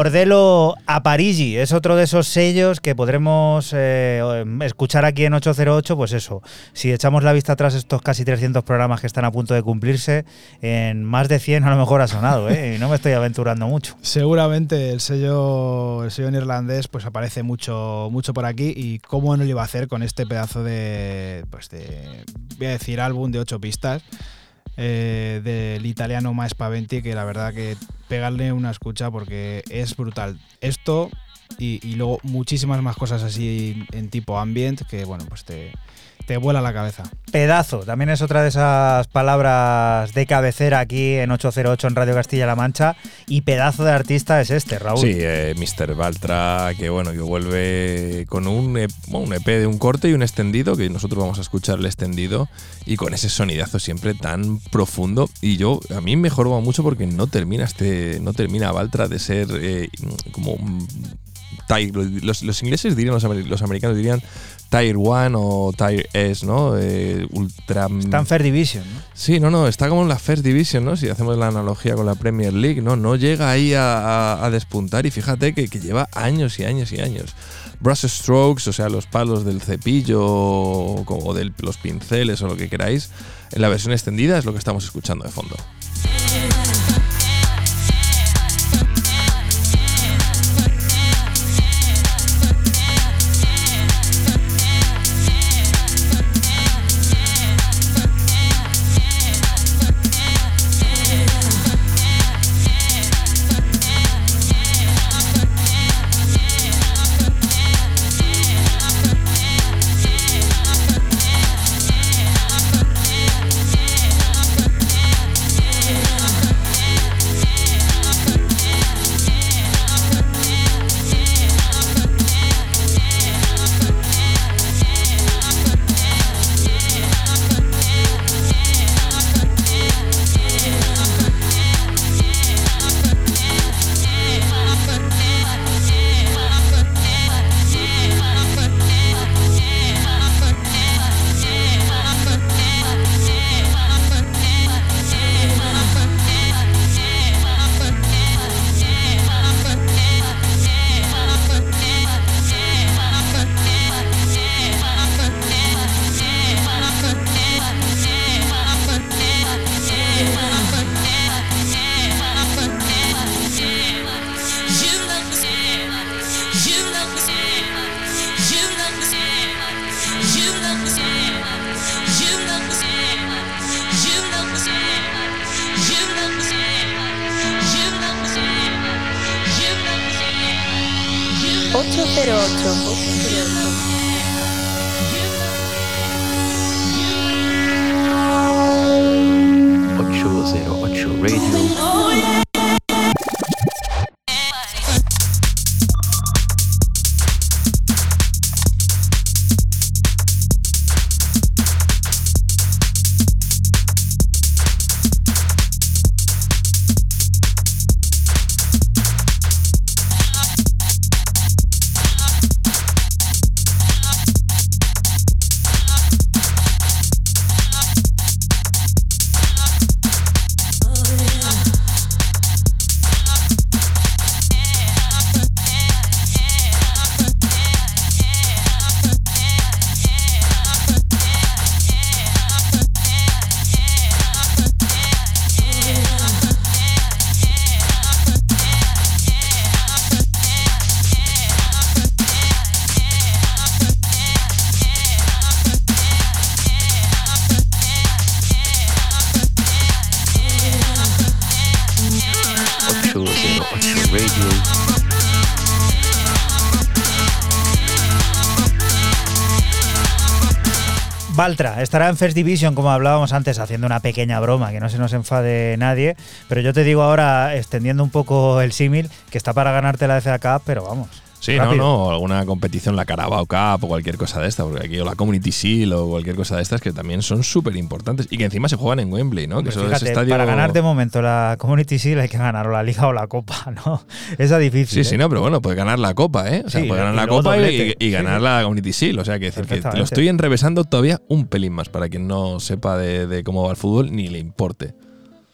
Bordelo a Parigi es otro de esos sellos que podremos eh, escuchar aquí en 808, pues eso, si echamos la vista atrás estos casi 300 programas que están a punto de cumplirse, en más de 100 a lo mejor ha sonado, ¿eh? y no me estoy aventurando mucho. Seguramente el sello, el sello neerlandés pues aparece mucho, mucho por aquí y cómo no lo iba a hacer con este pedazo de, pues de, voy a decir, álbum de 8 pistas. Eh, del italiano Más Paventi, que la verdad que pegarle una escucha porque es brutal. Esto y, y, luego muchísimas más cosas así en tipo ambient que, bueno, pues te, te vuela la cabeza. Pedazo, también es otra de esas palabras de cabecera aquí en 808 en Radio Castilla-La Mancha. Y pedazo de artista es este, Raúl. Sí, eh, Mr. Baltra, que bueno, que vuelve con un, EP, un EP de un corte y un extendido, que nosotros vamos a escuchar el extendido, y con ese sonidazo siempre tan profundo. Y yo, a mí me jorba mucho porque no termina este, no termina Baltra de ser eh, como los, los, ingleses dirían, los, los, americanos dirían Tier 1 o Tier S, ¿no? Eh, ultra. Está en First Division, ¿no? Sí, no, no, está como en la First Division, ¿no? Si hacemos la analogía con la Premier League, ¿no? No llega ahí a, a, a despuntar y fíjate que, que, lleva años y años y años. Brush strokes, o sea, los palos del cepillo o de los pinceles o lo que queráis, en la versión extendida es lo que estamos escuchando de fondo. 808. Valtra estará en First Division, como hablábamos antes, haciendo una pequeña broma, que no se nos enfade nadie. Pero yo te digo ahora, extendiendo un poco el símil, que está para ganarte la FA Cup, pero vamos. Sí, no, no, alguna competición, la Carabao Cup o cualquier cosa de esta, porque aquí o la Community Shield o cualquier cosa de estas que también son súper importantes y que encima se juegan en Wembley, ¿no? que Para ganar de momento la Community Shield hay que ganar o la Liga o la Copa, ¿no? Esa difícil. Sí, sí, ¿eh? no, pero bueno, puede ganar la Copa, ¿eh? O sea, puede ganar la Copa y, ganar la Community Shield. O sea, que decir que lo estoy enrevesando todavía un pelín más para quien no sepa de cómo va el fútbol ni le importe.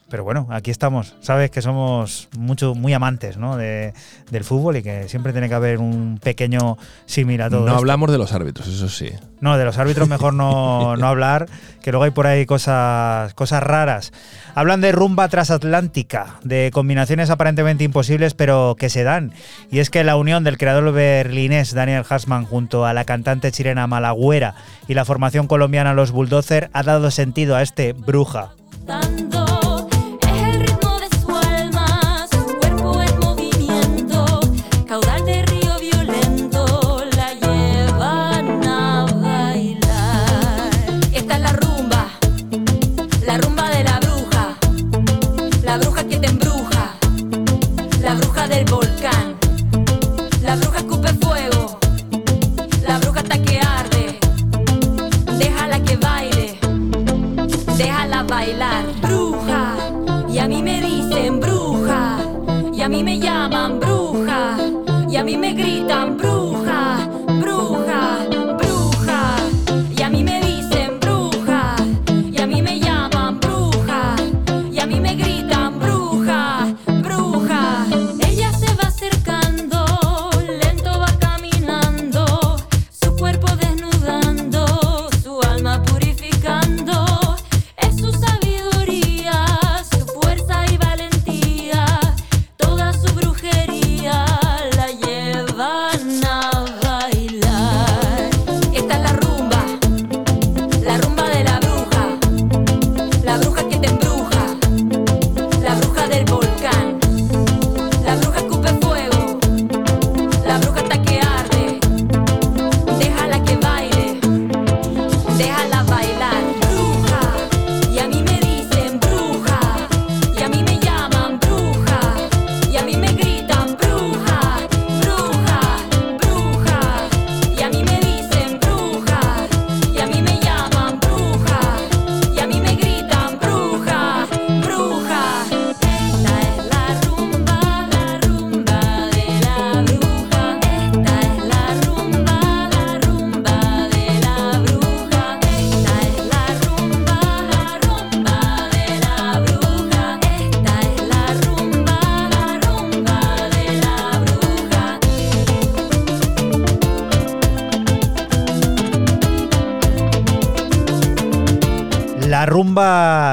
Pero bueno, aquí estamos. Sabes que somos mucho, muy amantes ¿no? de, del fútbol y que siempre tiene que haber un pequeño símil a todo. No hablamos de los árbitros, eso sí. No, de los árbitros mejor no, no, hablar, que luego hay por ahí cosas, cosas raras. Hablan de rumba transatlántica, de combinaciones aparentemente imposibles, pero que se dan. Y es que la unión del creador berlinés Daniel Hassman junto a la cantante chilena Malagüera y la formación colombiana Los Bulldozer ha dado sentido a este Bruja.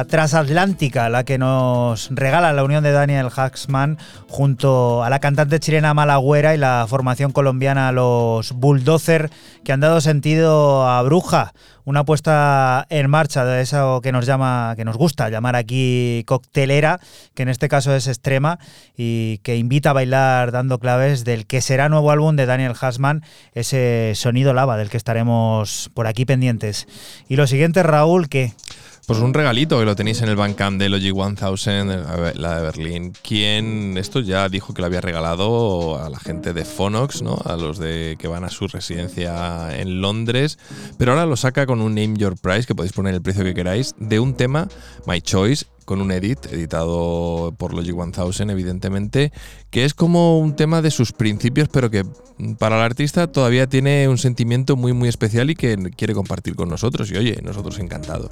Transatlántica, la que nos regala la unión de Daniel Haxman junto a la cantante chilena Malagüera y la formación colombiana Los Bulldozer, que han dado sentido a Bruja, una puesta en marcha de eso que nos llama, que nos gusta llamar aquí coctelera, que en este caso es extrema y que invita a bailar dando claves del que será nuevo álbum de Daniel Haxman, ese sonido lava del que estaremos por aquí pendientes. Y lo siguiente, Raúl, que pues un regalito que lo tenéis en el Bandcamp de Logic 1000, la de Berlín. Quien esto ya dijo que lo había regalado a la gente de Phonox, ¿no? A los de que van a su residencia en Londres. Pero ahora lo saca con un Name Your Price, que podéis poner el precio que queráis, de un tema, My Choice, con un edit editado por Logic 1000 evidentemente, que es como un tema de sus principios, pero que para el artista todavía tiene un sentimiento muy muy especial y que quiere compartir con nosotros y oye, nosotros encantados.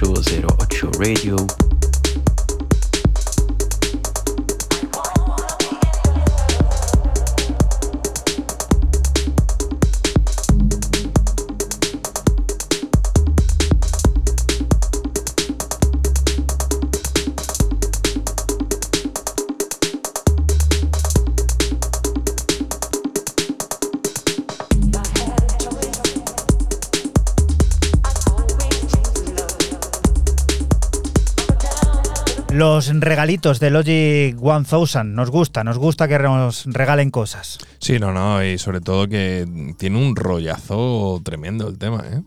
Los regalitos de Logic 1000 nos gusta, nos gusta que nos regalen cosas. Sí, no, no, y sobre todo que tiene un rollazo tremendo el tema, ¿eh?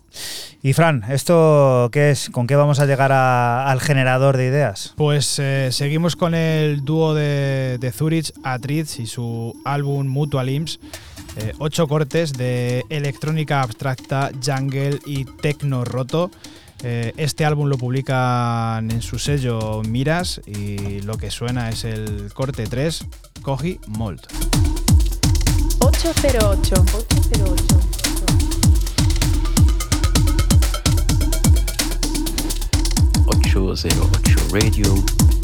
Y Fran, ¿esto qué es? ¿Con qué vamos a llegar al generador de ideas? Pues eh, seguimos con el dúo de, Zurich, Atriz y su álbum Mutual Imps. Eh, ocho cortes de electrónica abstracta, jungle y techno roto. Eh, este álbum lo publican en su sello Miras y lo que suena es el corte 3, Koji Mold. 808. 808. 808 Radio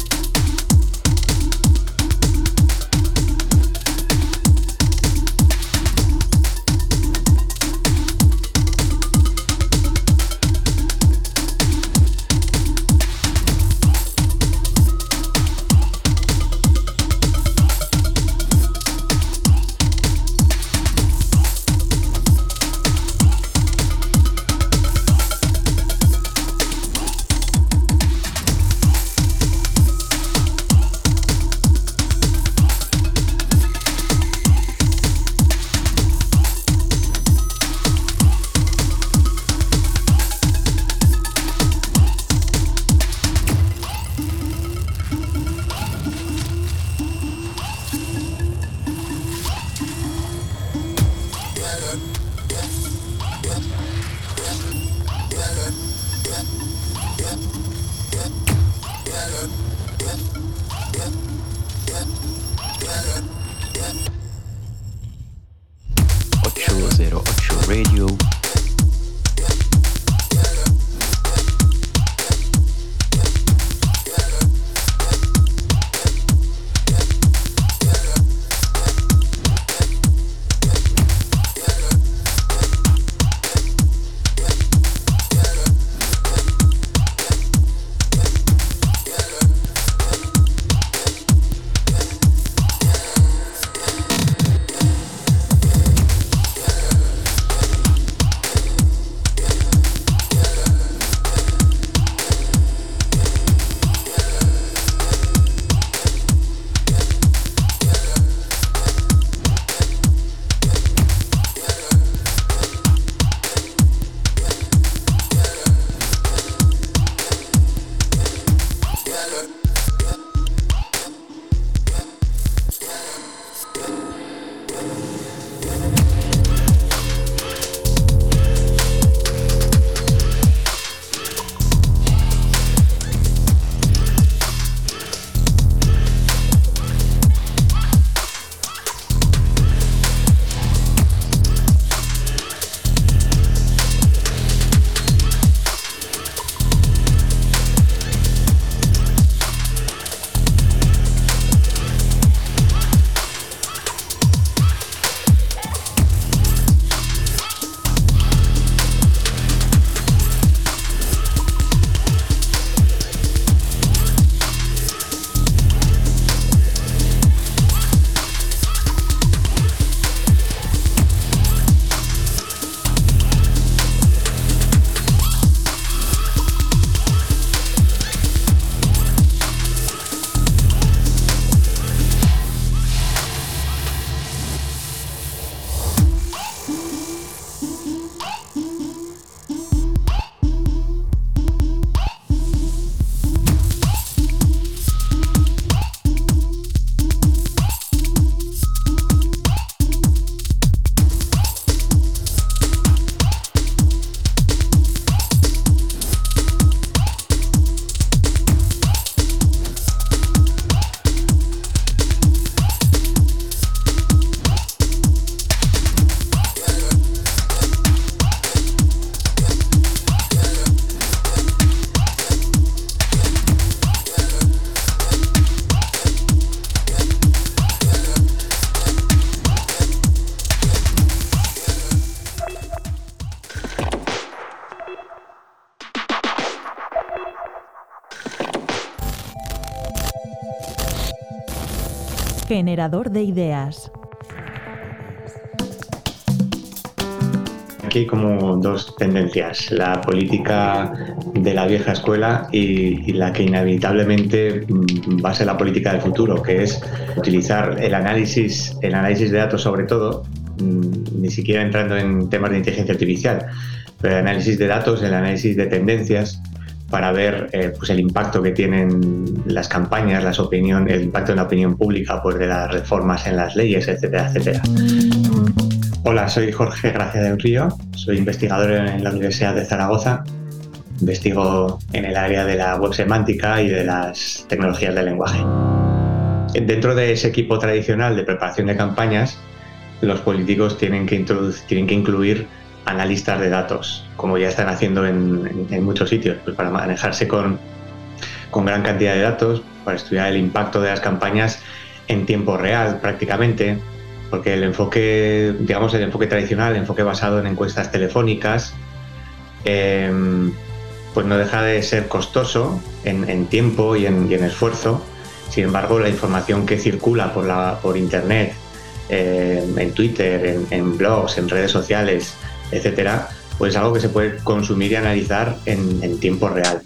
Generador de ideas. Aquí hay como dos tendencias, la política de la vieja escuela y, la que inevitablemente mm, va a ser la política del futuro, que es utilizar el análisis, el análisis de datos sobre todo, mm, ni siquiera entrando en temas de inteligencia artificial, pero el análisis de datos, el análisis de tendencias, para ver eh, pues el impacto que tienen las campañas, las opinión, el impacto en la opinión pública pues, de las reformas en las leyes, etcétera, etcétera. Hola, soy Jorge Gracia del Río, soy investigador en la Universidad de Zaragoza. Investigo en el área de la web semántica y de las tecnologías del lenguaje. Dentro de ese equipo tradicional de preparación de campañas, los políticos tienen que, tienen que incluir analistas de datos, como ya están haciendo en, muchos sitios, pues para manejarse con, con gran cantidad de datos, para estudiar el impacto de las campañas en tiempo real prácticamente, porque el enfoque, digamos, el enfoque tradicional, el enfoque basado en encuestas telefónicas, em, pues no deja de ser costoso en, tiempo y en, esfuerzo. Sin embargo, la información que circula por, la, por Internet, em, en Twitter, en, blogs, en redes sociales, etcétera, pues es algo que se puede consumir y analizar en, tiempo real.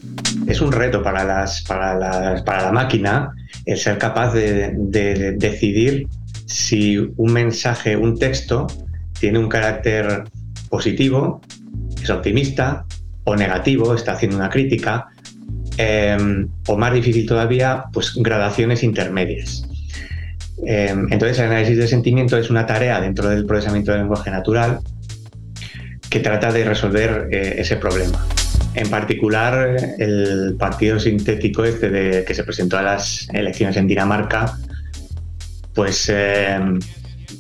Es un reto para la máquina el ser capaz de, decidir si un mensaje, un texto, tiene un carácter positivo, es optimista, o negativo, está haciendo una crítica, em, o más difícil todavía, pues gradaciones intermedias. Em, entonces, el análisis de sentimiento es una tarea dentro del procesamiento del lenguaje natural que trata de resolver eh, ese problema. En particular, el partido sintético este de, que se presentó a las elecciones en Dinamarca, pues eh,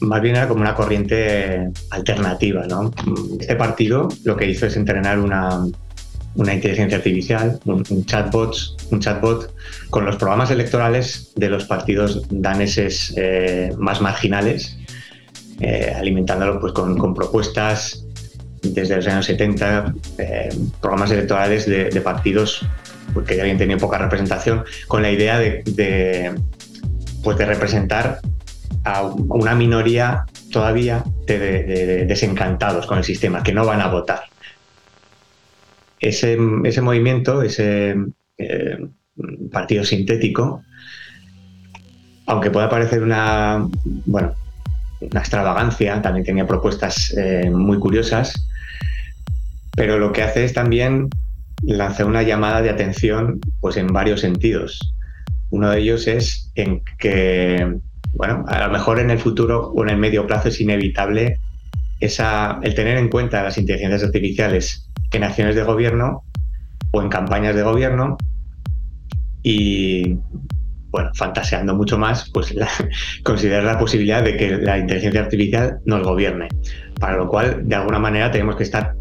más bien era como una corriente alternativa. ¿no? Este partido lo que hizo es entrenar una, inteligencia artificial, un, chatbot, un chatbot con los programas electorales de los partidos daneses eh, más marginales, alimentándolo pues, con propuestas desde los años 70 eh, programas electorales de, partidos que ya habían tenido poca representación, con la idea de, pues de representar a una minoría todavía de, desencantados con el sistema, que no van a votar. Ese, movimiento, ese eh, partido sintético, aunque pueda parecer una, bueno, una extravagancia, también tenía propuestas eh, muy curiosas, pero lo que hace es también lanzar una llamada de atención pues en varios sentidos. Uno de ellos es en que, bueno, a lo mejor en el futuro o en el medio plazo es inevitable el tener en cuenta las inteligencias artificiales en acciones de gobierno o en campañas de gobierno y, bueno, fantaseando mucho más, pues considerar la posibilidad de que la inteligencia artificial nos gobierne, para lo cual de alguna manera tenemos que estar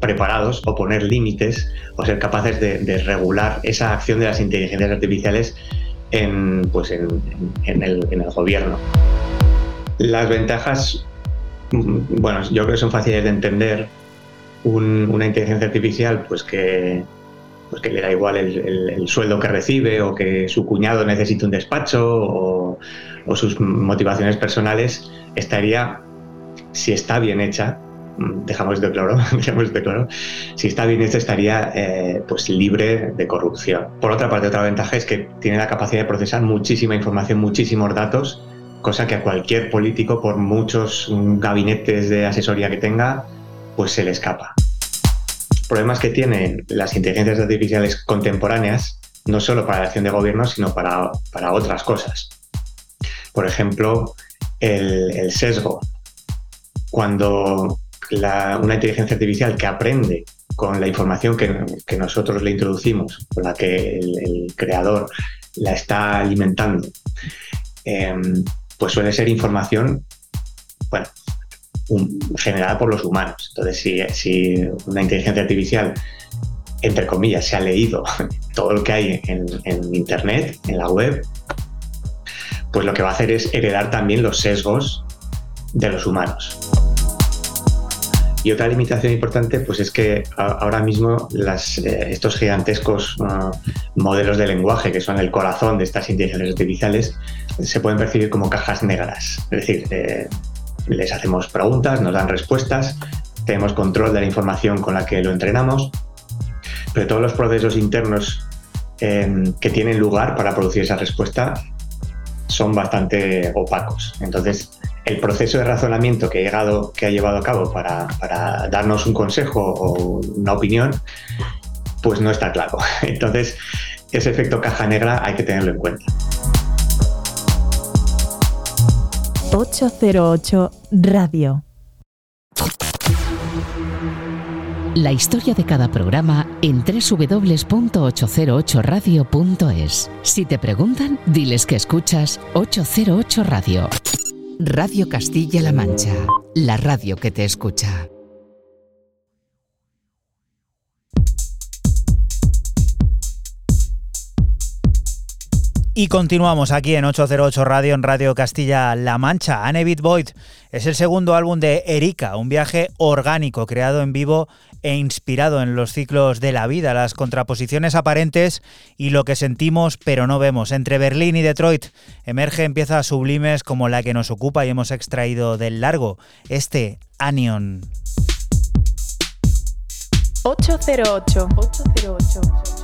preparados o poner límites o ser capaces de, regular esa acción de las inteligencias artificiales en, pues en, el, gobierno. Las ventajas, mm, bueno, yo creo que son fáciles de entender. una inteligencia artificial, pues que, pues que le da igual el, sueldo que recibe o que su cuñado necesita un despacho o sus motivaciones personales, estaría, si está bien hecha, dejamos de claro, dejamos de claro, si está bien hecho estaría eh, pues libre de corrupción. Por otra parte, otra ventaja es que tiene la capacidad de procesar muchísima información, muchísimos datos, cosa que a cualquier político, por muchos gabinetes de asesoría que tenga, pues se le escapa. Problemas que tienen las inteligencias artificiales contemporáneas, no solo para la acción de gobierno, sino para, para otras cosas. Por ejemplo, el sesgo. Cuando una inteligencia artificial que aprende con la información que, nosotros le introducimos, con la que el, creador la está alimentando, em, pues suele ser información, bueno, generada por los humanos. Entonces, si, una inteligencia artificial, entre comillas, se ha leído todo lo que hay en Internet, en la web, pues lo que va a hacer es heredar también los sesgos de los humanos. Y otra limitación importante pues es que ahora mismo eh, estos gigantescos uh, modelos de lenguaje, que son el corazón de estas inteligencias artificiales, se pueden percibir como cajas negras. Es decir, eh, les hacemos preguntas, nos dan respuestas, tenemos control de la información con la que lo entrenamos, pero todos los procesos internos em, que tienen lugar para producir esa respuesta son bastante opacos. Entonces, el proceso de razonamiento que ha, llegado, que ha llevado a cabo para, para darnos un consejo o una opinión, pues no está claro. Entonces, ese efecto caja negra hay que tenerlo en cuenta. 808 Radio. La historia de cada programa en www.808radio.es. Si te preguntan, diles que escuchas 808 Radio. Radio Castilla-La Mancha, la radio que te escucha. Y continuamos aquí en 808 Radio, en Radio Castilla-La Mancha. Anebit Void es el segundo álbum de Erika, un viaje orgánico creado en vivo e inspirado en los ciclos de la vida, las contraposiciones aparentes y lo que sentimos pero no vemos. Entre Berlín y Detroit emergen piezas sublimes como la que nos ocupa y hemos extraído del largo, este Anion. 808. 808.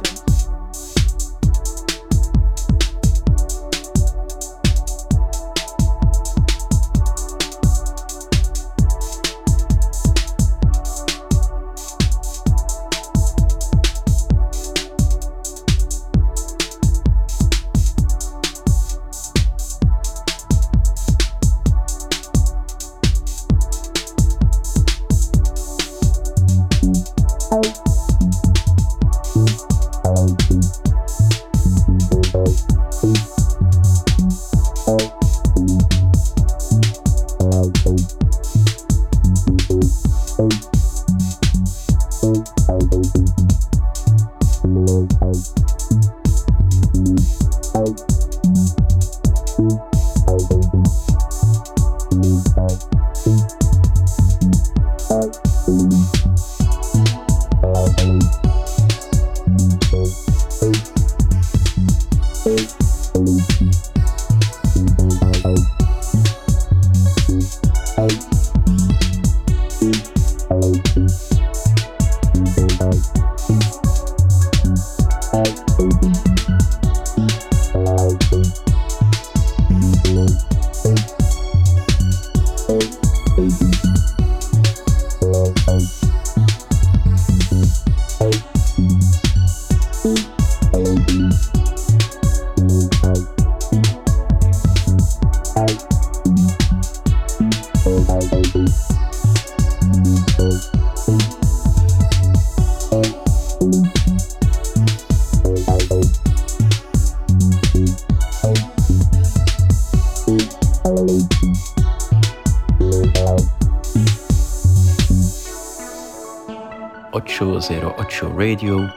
Radio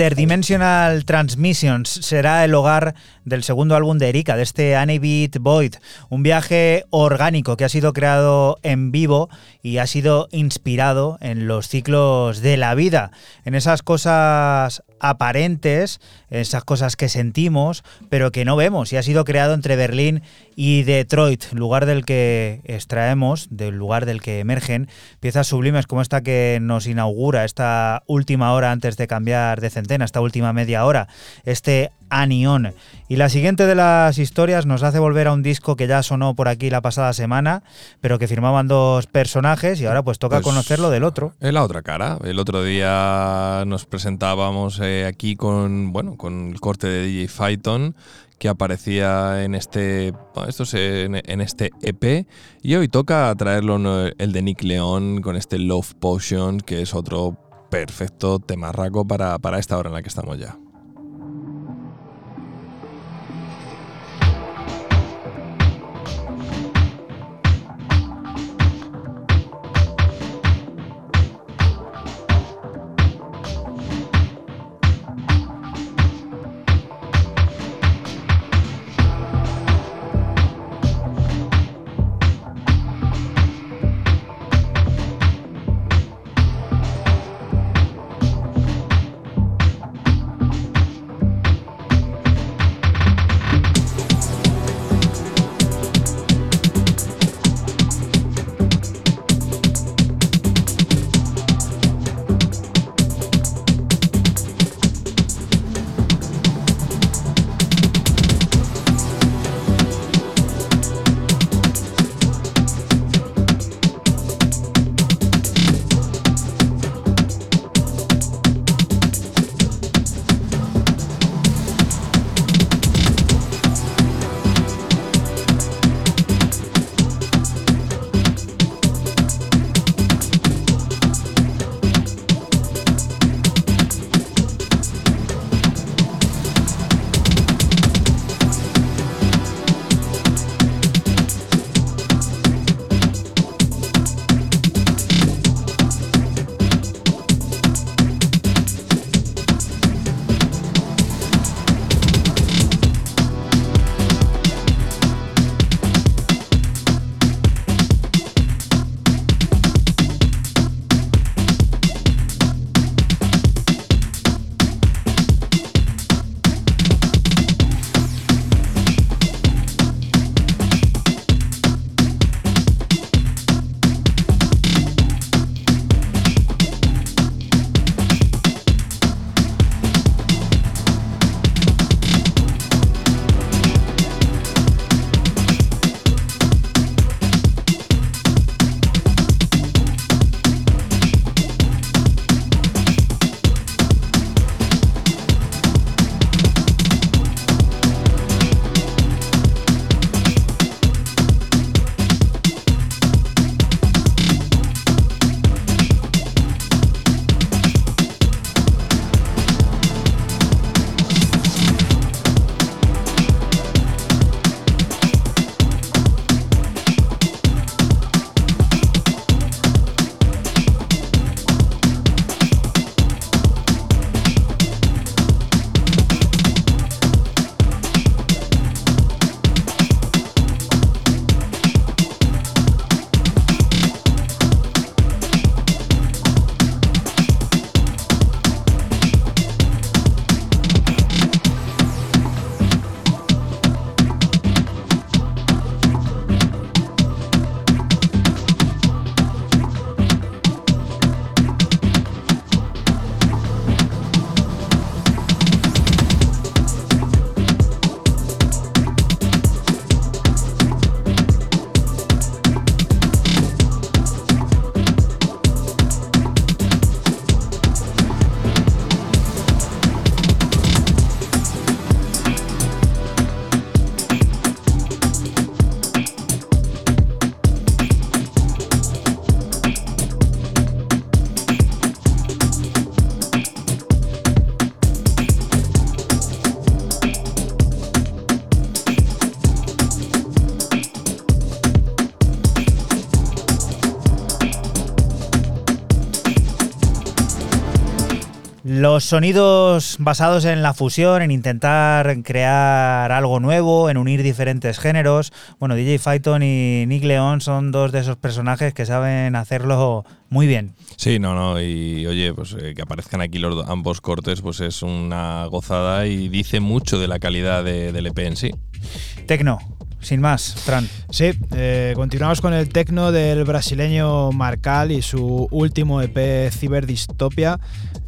Interdimensional Transmissions será el hogar del segundo álbum de Erika, de este Beat Void, un viaje orgánico que ha sido creado en vivo y ha sido inspirado en los ciclos de la vida, en esas cosas aparentes, esas cosas que sentimos, pero que no vemos, y ha sido creado entre Berlín y Detroit, lugar del que extraemos, del lugar del que emergen piezas sublimes como esta que nos inaugura esta última hora antes de cambiar de centena, esta última media hora, este Anion. Y la siguiente de las historias nos hace volver a un disco que ya sonó por aquí la pasada semana, pero que firmaban dos personajes y ahora pues toca pues conocerlo del otro. En la otra cara. El otro día nos presentábamos eh, aquí con, bueno, con el corte de DJ Phaeton que aparecía en este, esto en, este EP y hoy toca traerlo el de Nick León con este Love Potion que es otro perfecto temarraco para, para esta hora en la que estamos ya. Sonidos basados en la fusión, en intentar crear algo nuevo, en unir diferentes géneros. Bueno, DJ Phyton y Nick León son dos de esos personajes que saben hacerlo muy bien. Sí, no, no, y oye, pues eh, que aparezcan aquí los ambos cortes, pues es una gozada y dice mucho de la calidad del EP en sí. Tecno, sin más, Fran. Sí, eh, continuamos con el tecno del brasileño Marcal y su último EP Ciberdistopia,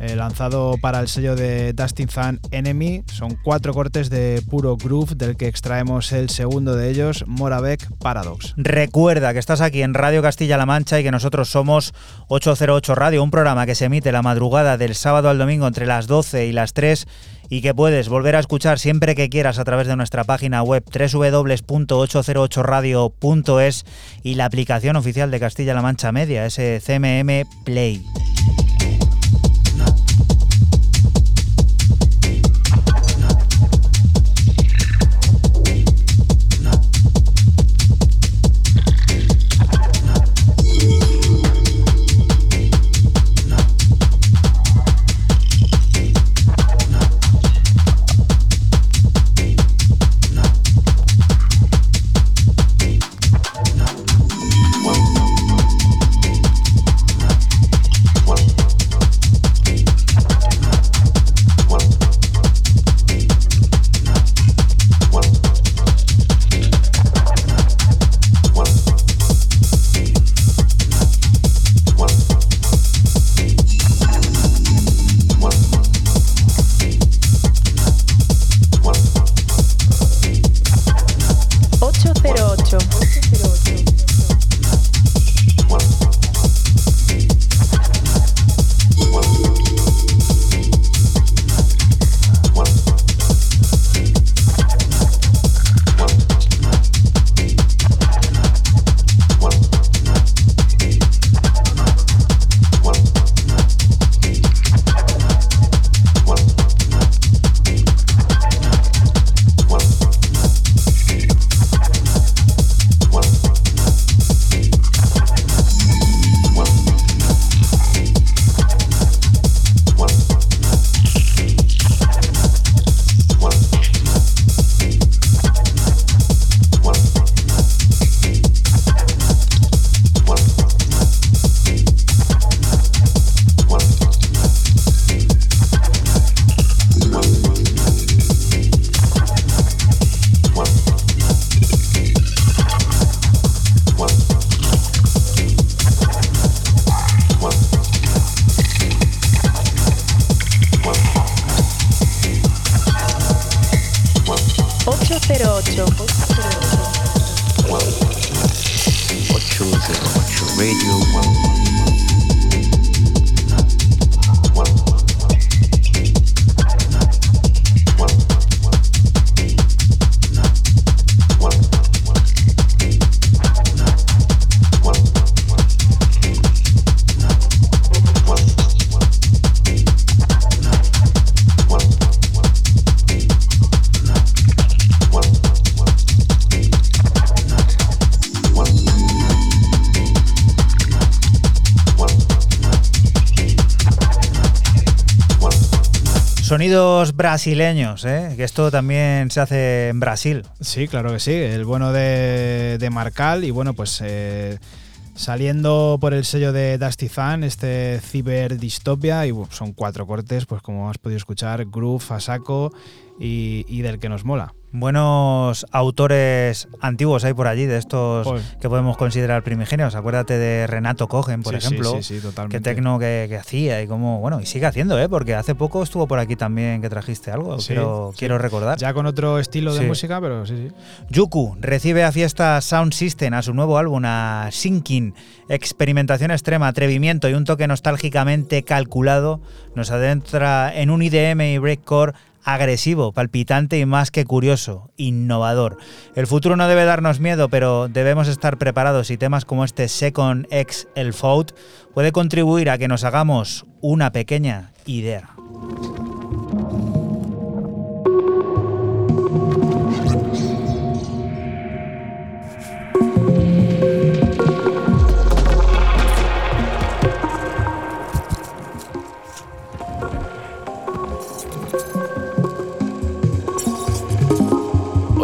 eh, lanzado para el sello de Dustin Fan Enemy. Son cuatro cortes de puro groove, del que extraemos el segundo de ellos, Moravec Paradox. Recuerda que estás aquí en Radio Castilla-La Mancha y que nosotros somos 808 Radio, un programa que se emite la madrugada del sábado al domingo entre las 12 y las 3 y que puedes volver a escuchar siempre que quieras a través de nuestra página web www.808radio.es y la aplicación oficial de Castilla-La Mancha Media, ese CMM Play. 2 brasileños, ¿eh? que esto también se hace en Brasil. Sí, claro que sí. El bueno de, Marcal y bueno, pues eh, saliendo por el sello de Dusty Fan, este Cyber Distopia, y son cuatro cortes, pues como has podido escuchar, groove, a y del que nos mola buenos autores antiguos hay por allí, de estos que podemos considerar primigenios. Acuérdate de Renato Cogen, por ejemplo. Sí, sí, Qué tecno que, hacía y cómo, bueno, y sigue haciendo, ¿eh? Porque hace poco estuvo por aquí también que trajiste algo, quiero, quiero recordar. Ya con otro estilo de música, pero sí, sí. Yuku recibe a fiesta Sound System a su nuevo álbum, a Sinking. Experimentación extrema, atrevimiento y un toque nostálgicamente calculado nos adentra en un IDM y breakcore agresivo, palpitante y más que curioso, innovador. El futuro no debe darnos miedo, pero debemos estar preparados y temas como este Second X El Fout puede contribuir a que nos hagamos una pequeña idea.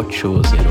Choose.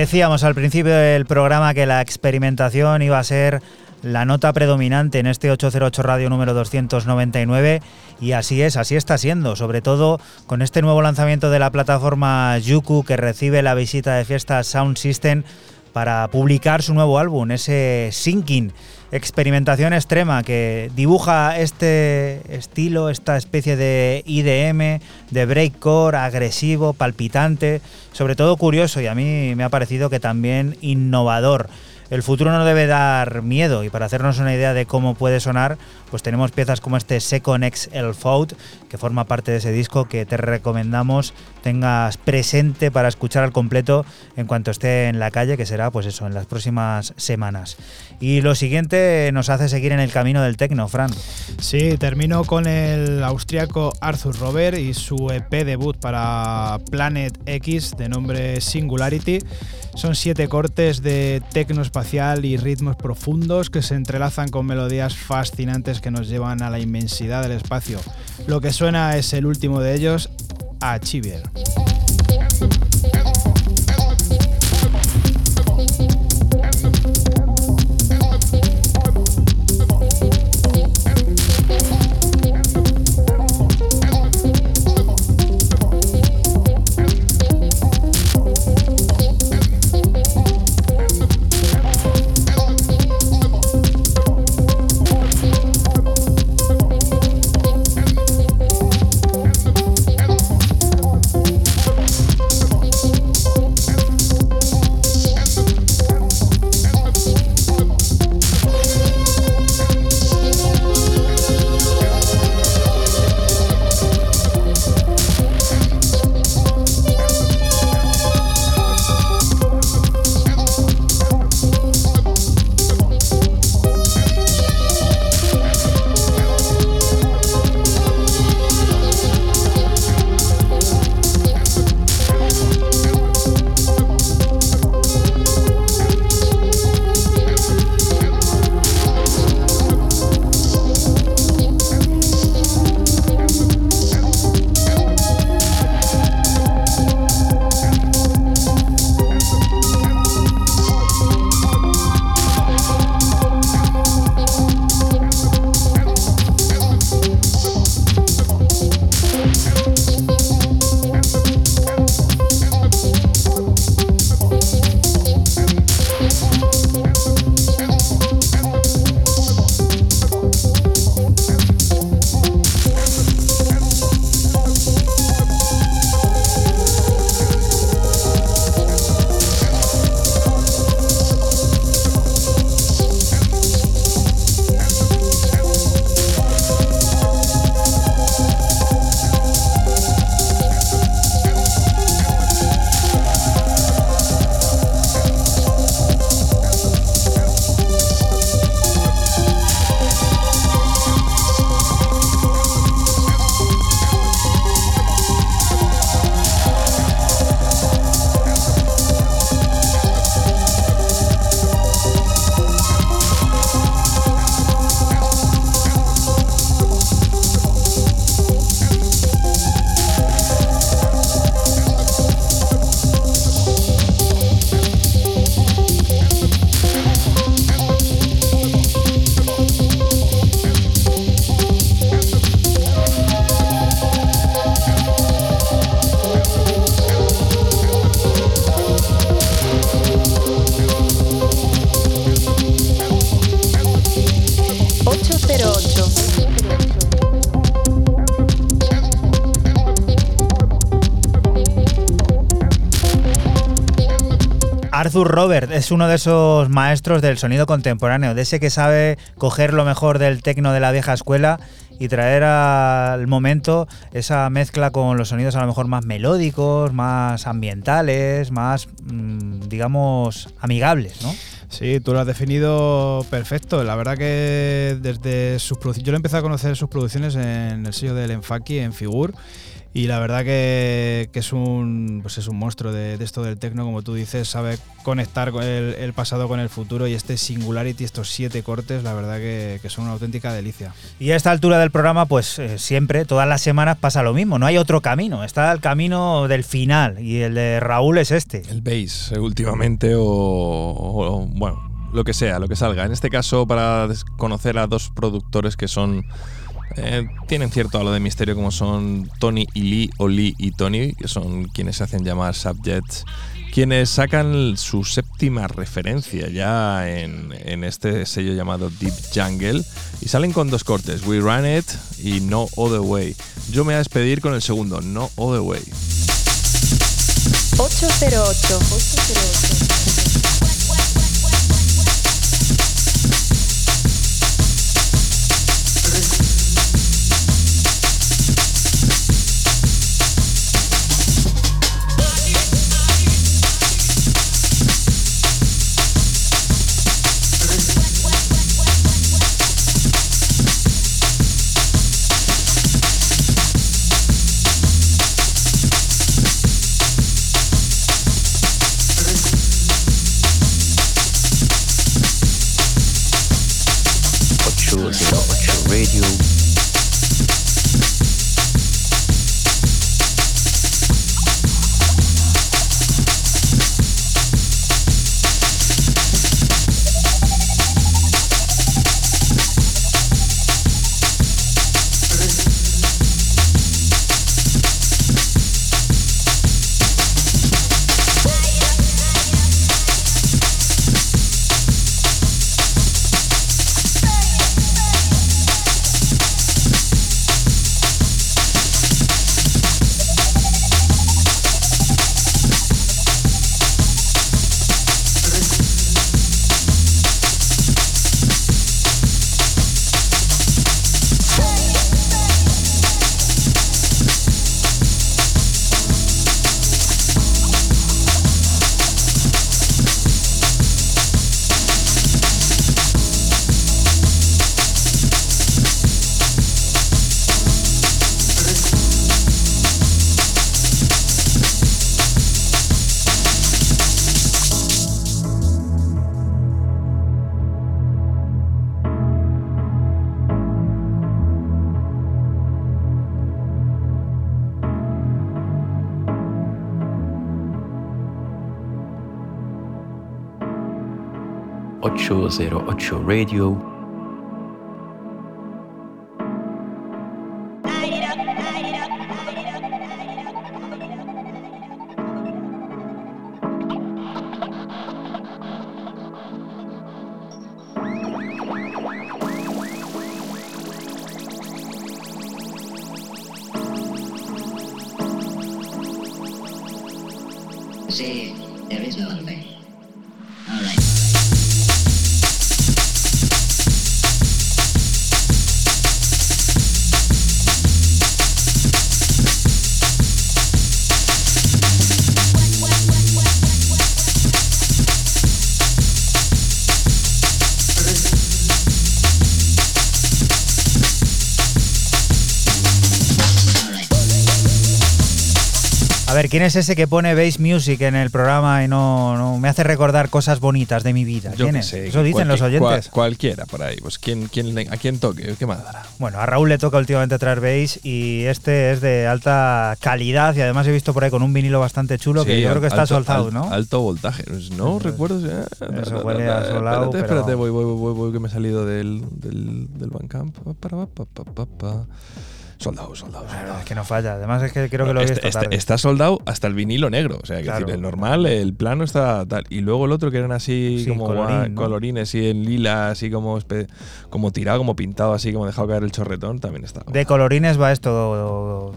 Decíamos al principio del programa que la experimentación iba a ser la nota predominante en este 808 Radio número 299 y así es, así está siendo, sobre todo con este nuevo lanzamiento de la plataforma Yuku que recibe la visita de fiesta Sound System para publicar su nuevo álbum, ese Sinking, experimentación extrema que dibuja este estilo, esta especie de IDM, de breakcore, agresivo, palpitante, sobre todo curioso y a mí me ha parecido que también innovador. El futuro no debe dar miedo y para hacernos una idea de cómo puede sonar, pues tenemos piezas como este Second X El Fault, que forma parte de ese disco que te recomendamos tengas presente para escuchar al completo en cuanto esté en la calle, que será pues eso, en las próximas semanas. Y lo siguiente nos hace seguir en el camino del tecno, Fran. Sí, termino con el austriaco Arthur Robert y su EP debut para Planet X de nombre Singularity. Son siete cortes de tecno y ritmos profundos que se entrelazan con melodías fascinantes que nos llevan a la inmensidad del espacio. Lo que suena es el último de ellos, Achiever. Arthur Robert es uno de esos maestros del sonido contemporáneo, de ese que sabe coger lo mejor del tecno de la vieja escuela y traer al momento esa mezcla con los sonidos a lo mejor más melódicos, más ambientales, más, mm, digamos, amigables, ¿no? Sí, tú lo has definido perfecto. La verdad que desde sus producciones, yo lo empecé a conocer sus producciones en el sello del Enfaki, en Figur. Y la verdad que, es un pues es un monstruo de, esto del tecno, como tú dices, sabe conectar con el, pasado con el futuro y este Singularity, estos siete cortes, la verdad que, son una auténtica delicia. Y a esta altura del programa, pues eh, siempre, todas las semanas pasa lo mismo, no hay otro camino, está el camino del final y el de Raúl es este. El bass, eh, últimamente, o bueno, lo que sea, lo que salga. En este caso, para conocer a dos productores que son eh, tienen cierto halo de misterio como son Tony y Lee o Lee y Tony, que son quienes se hacen llamar Subjects, quienes sacan su séptima referencia ya en, en, este sello llamado Deep Jungle y salen con dos cortes, We Run It y No Other Way. Yo me voy a despedir con el segundo, No Other Way. 808, 808. 808 Radio ¿quién es ese que pone bass music en el programa y no, no me hace recordar cosas bonitas de mi vida? ¿Quién es? Eso dicen los oyentes. cualquiera por ahí. Pues ¿quién, quién, ¿a quién toque? ¿Qué más dará? Bueno, a Raúl le toca últimamente traer bass y este es de alta calidad y además he visto por ahí con un vinilo bastante chulo que yo creo que está soldado, ¿no? Alto voltaje. Pues no recuerdo. Si, Eso huele a solado. Espérate, espérate, voy, voy, voy, voy, que me he salido del, del, del Bandcamp. Pa, pa, pa, Soldado, soldado, Es que no falla. Además es que creo que lo he visto está, está, soldado hasta el vinilo negro. O sea, que decir, el normal, el plano está tal. Y luego el otro que eran así como colorines y en lila, así como, como tirado, como pintado, así como dejado caer el chorretón, también está. De colorines va esto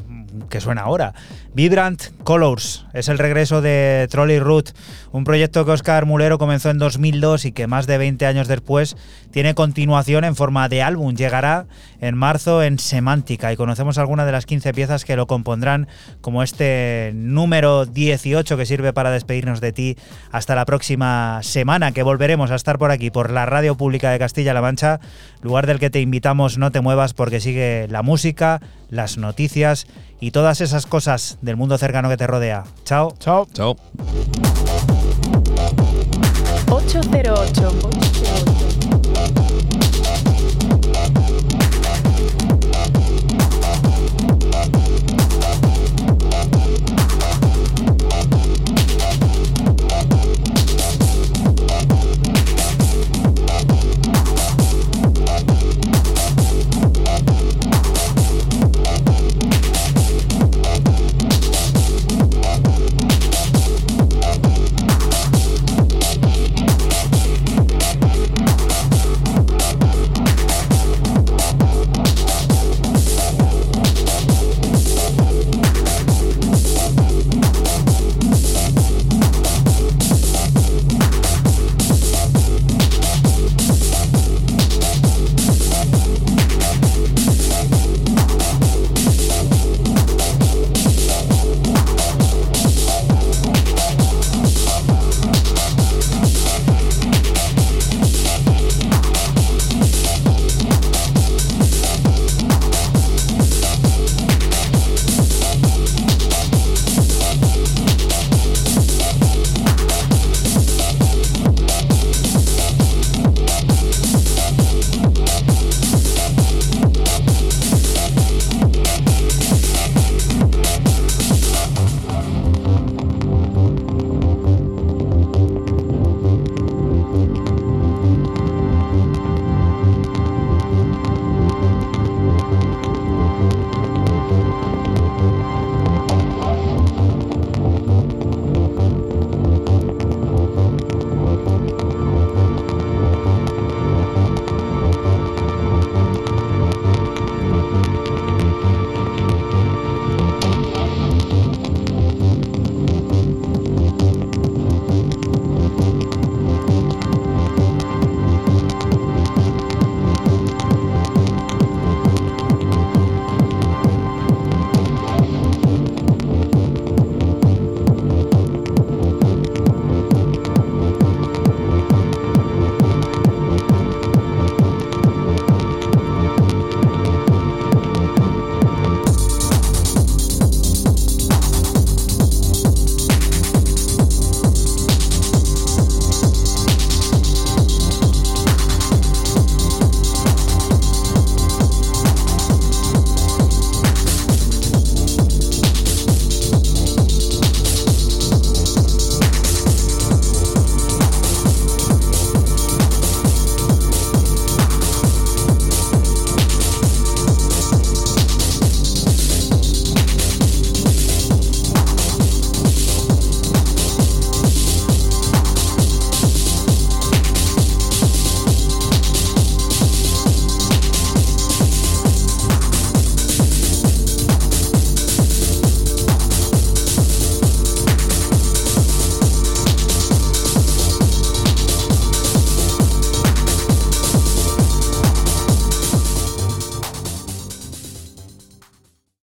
que suena ahora. Vibrant Colors es el regreso de Trolley Root, un proyecto que Oscar Mulero comenzó en 2002 y que más de 20 años después tiene continuación en forma de álbum. Llegará en marzo en Semántica y conocemos algunas de las 15 piezas que lo compondrán, como este número 18 que sirve para despedirnos de ti hasta la próxima semana, que volveremos a estar por aquí, por la Radio Pública de Castilla-La Mancha, lugar del que te invitamos no te muevas porque sigue la música, las noticias y todas esas cosas del mundo cercano que te rodea. Chao. Chao. Chao. 808.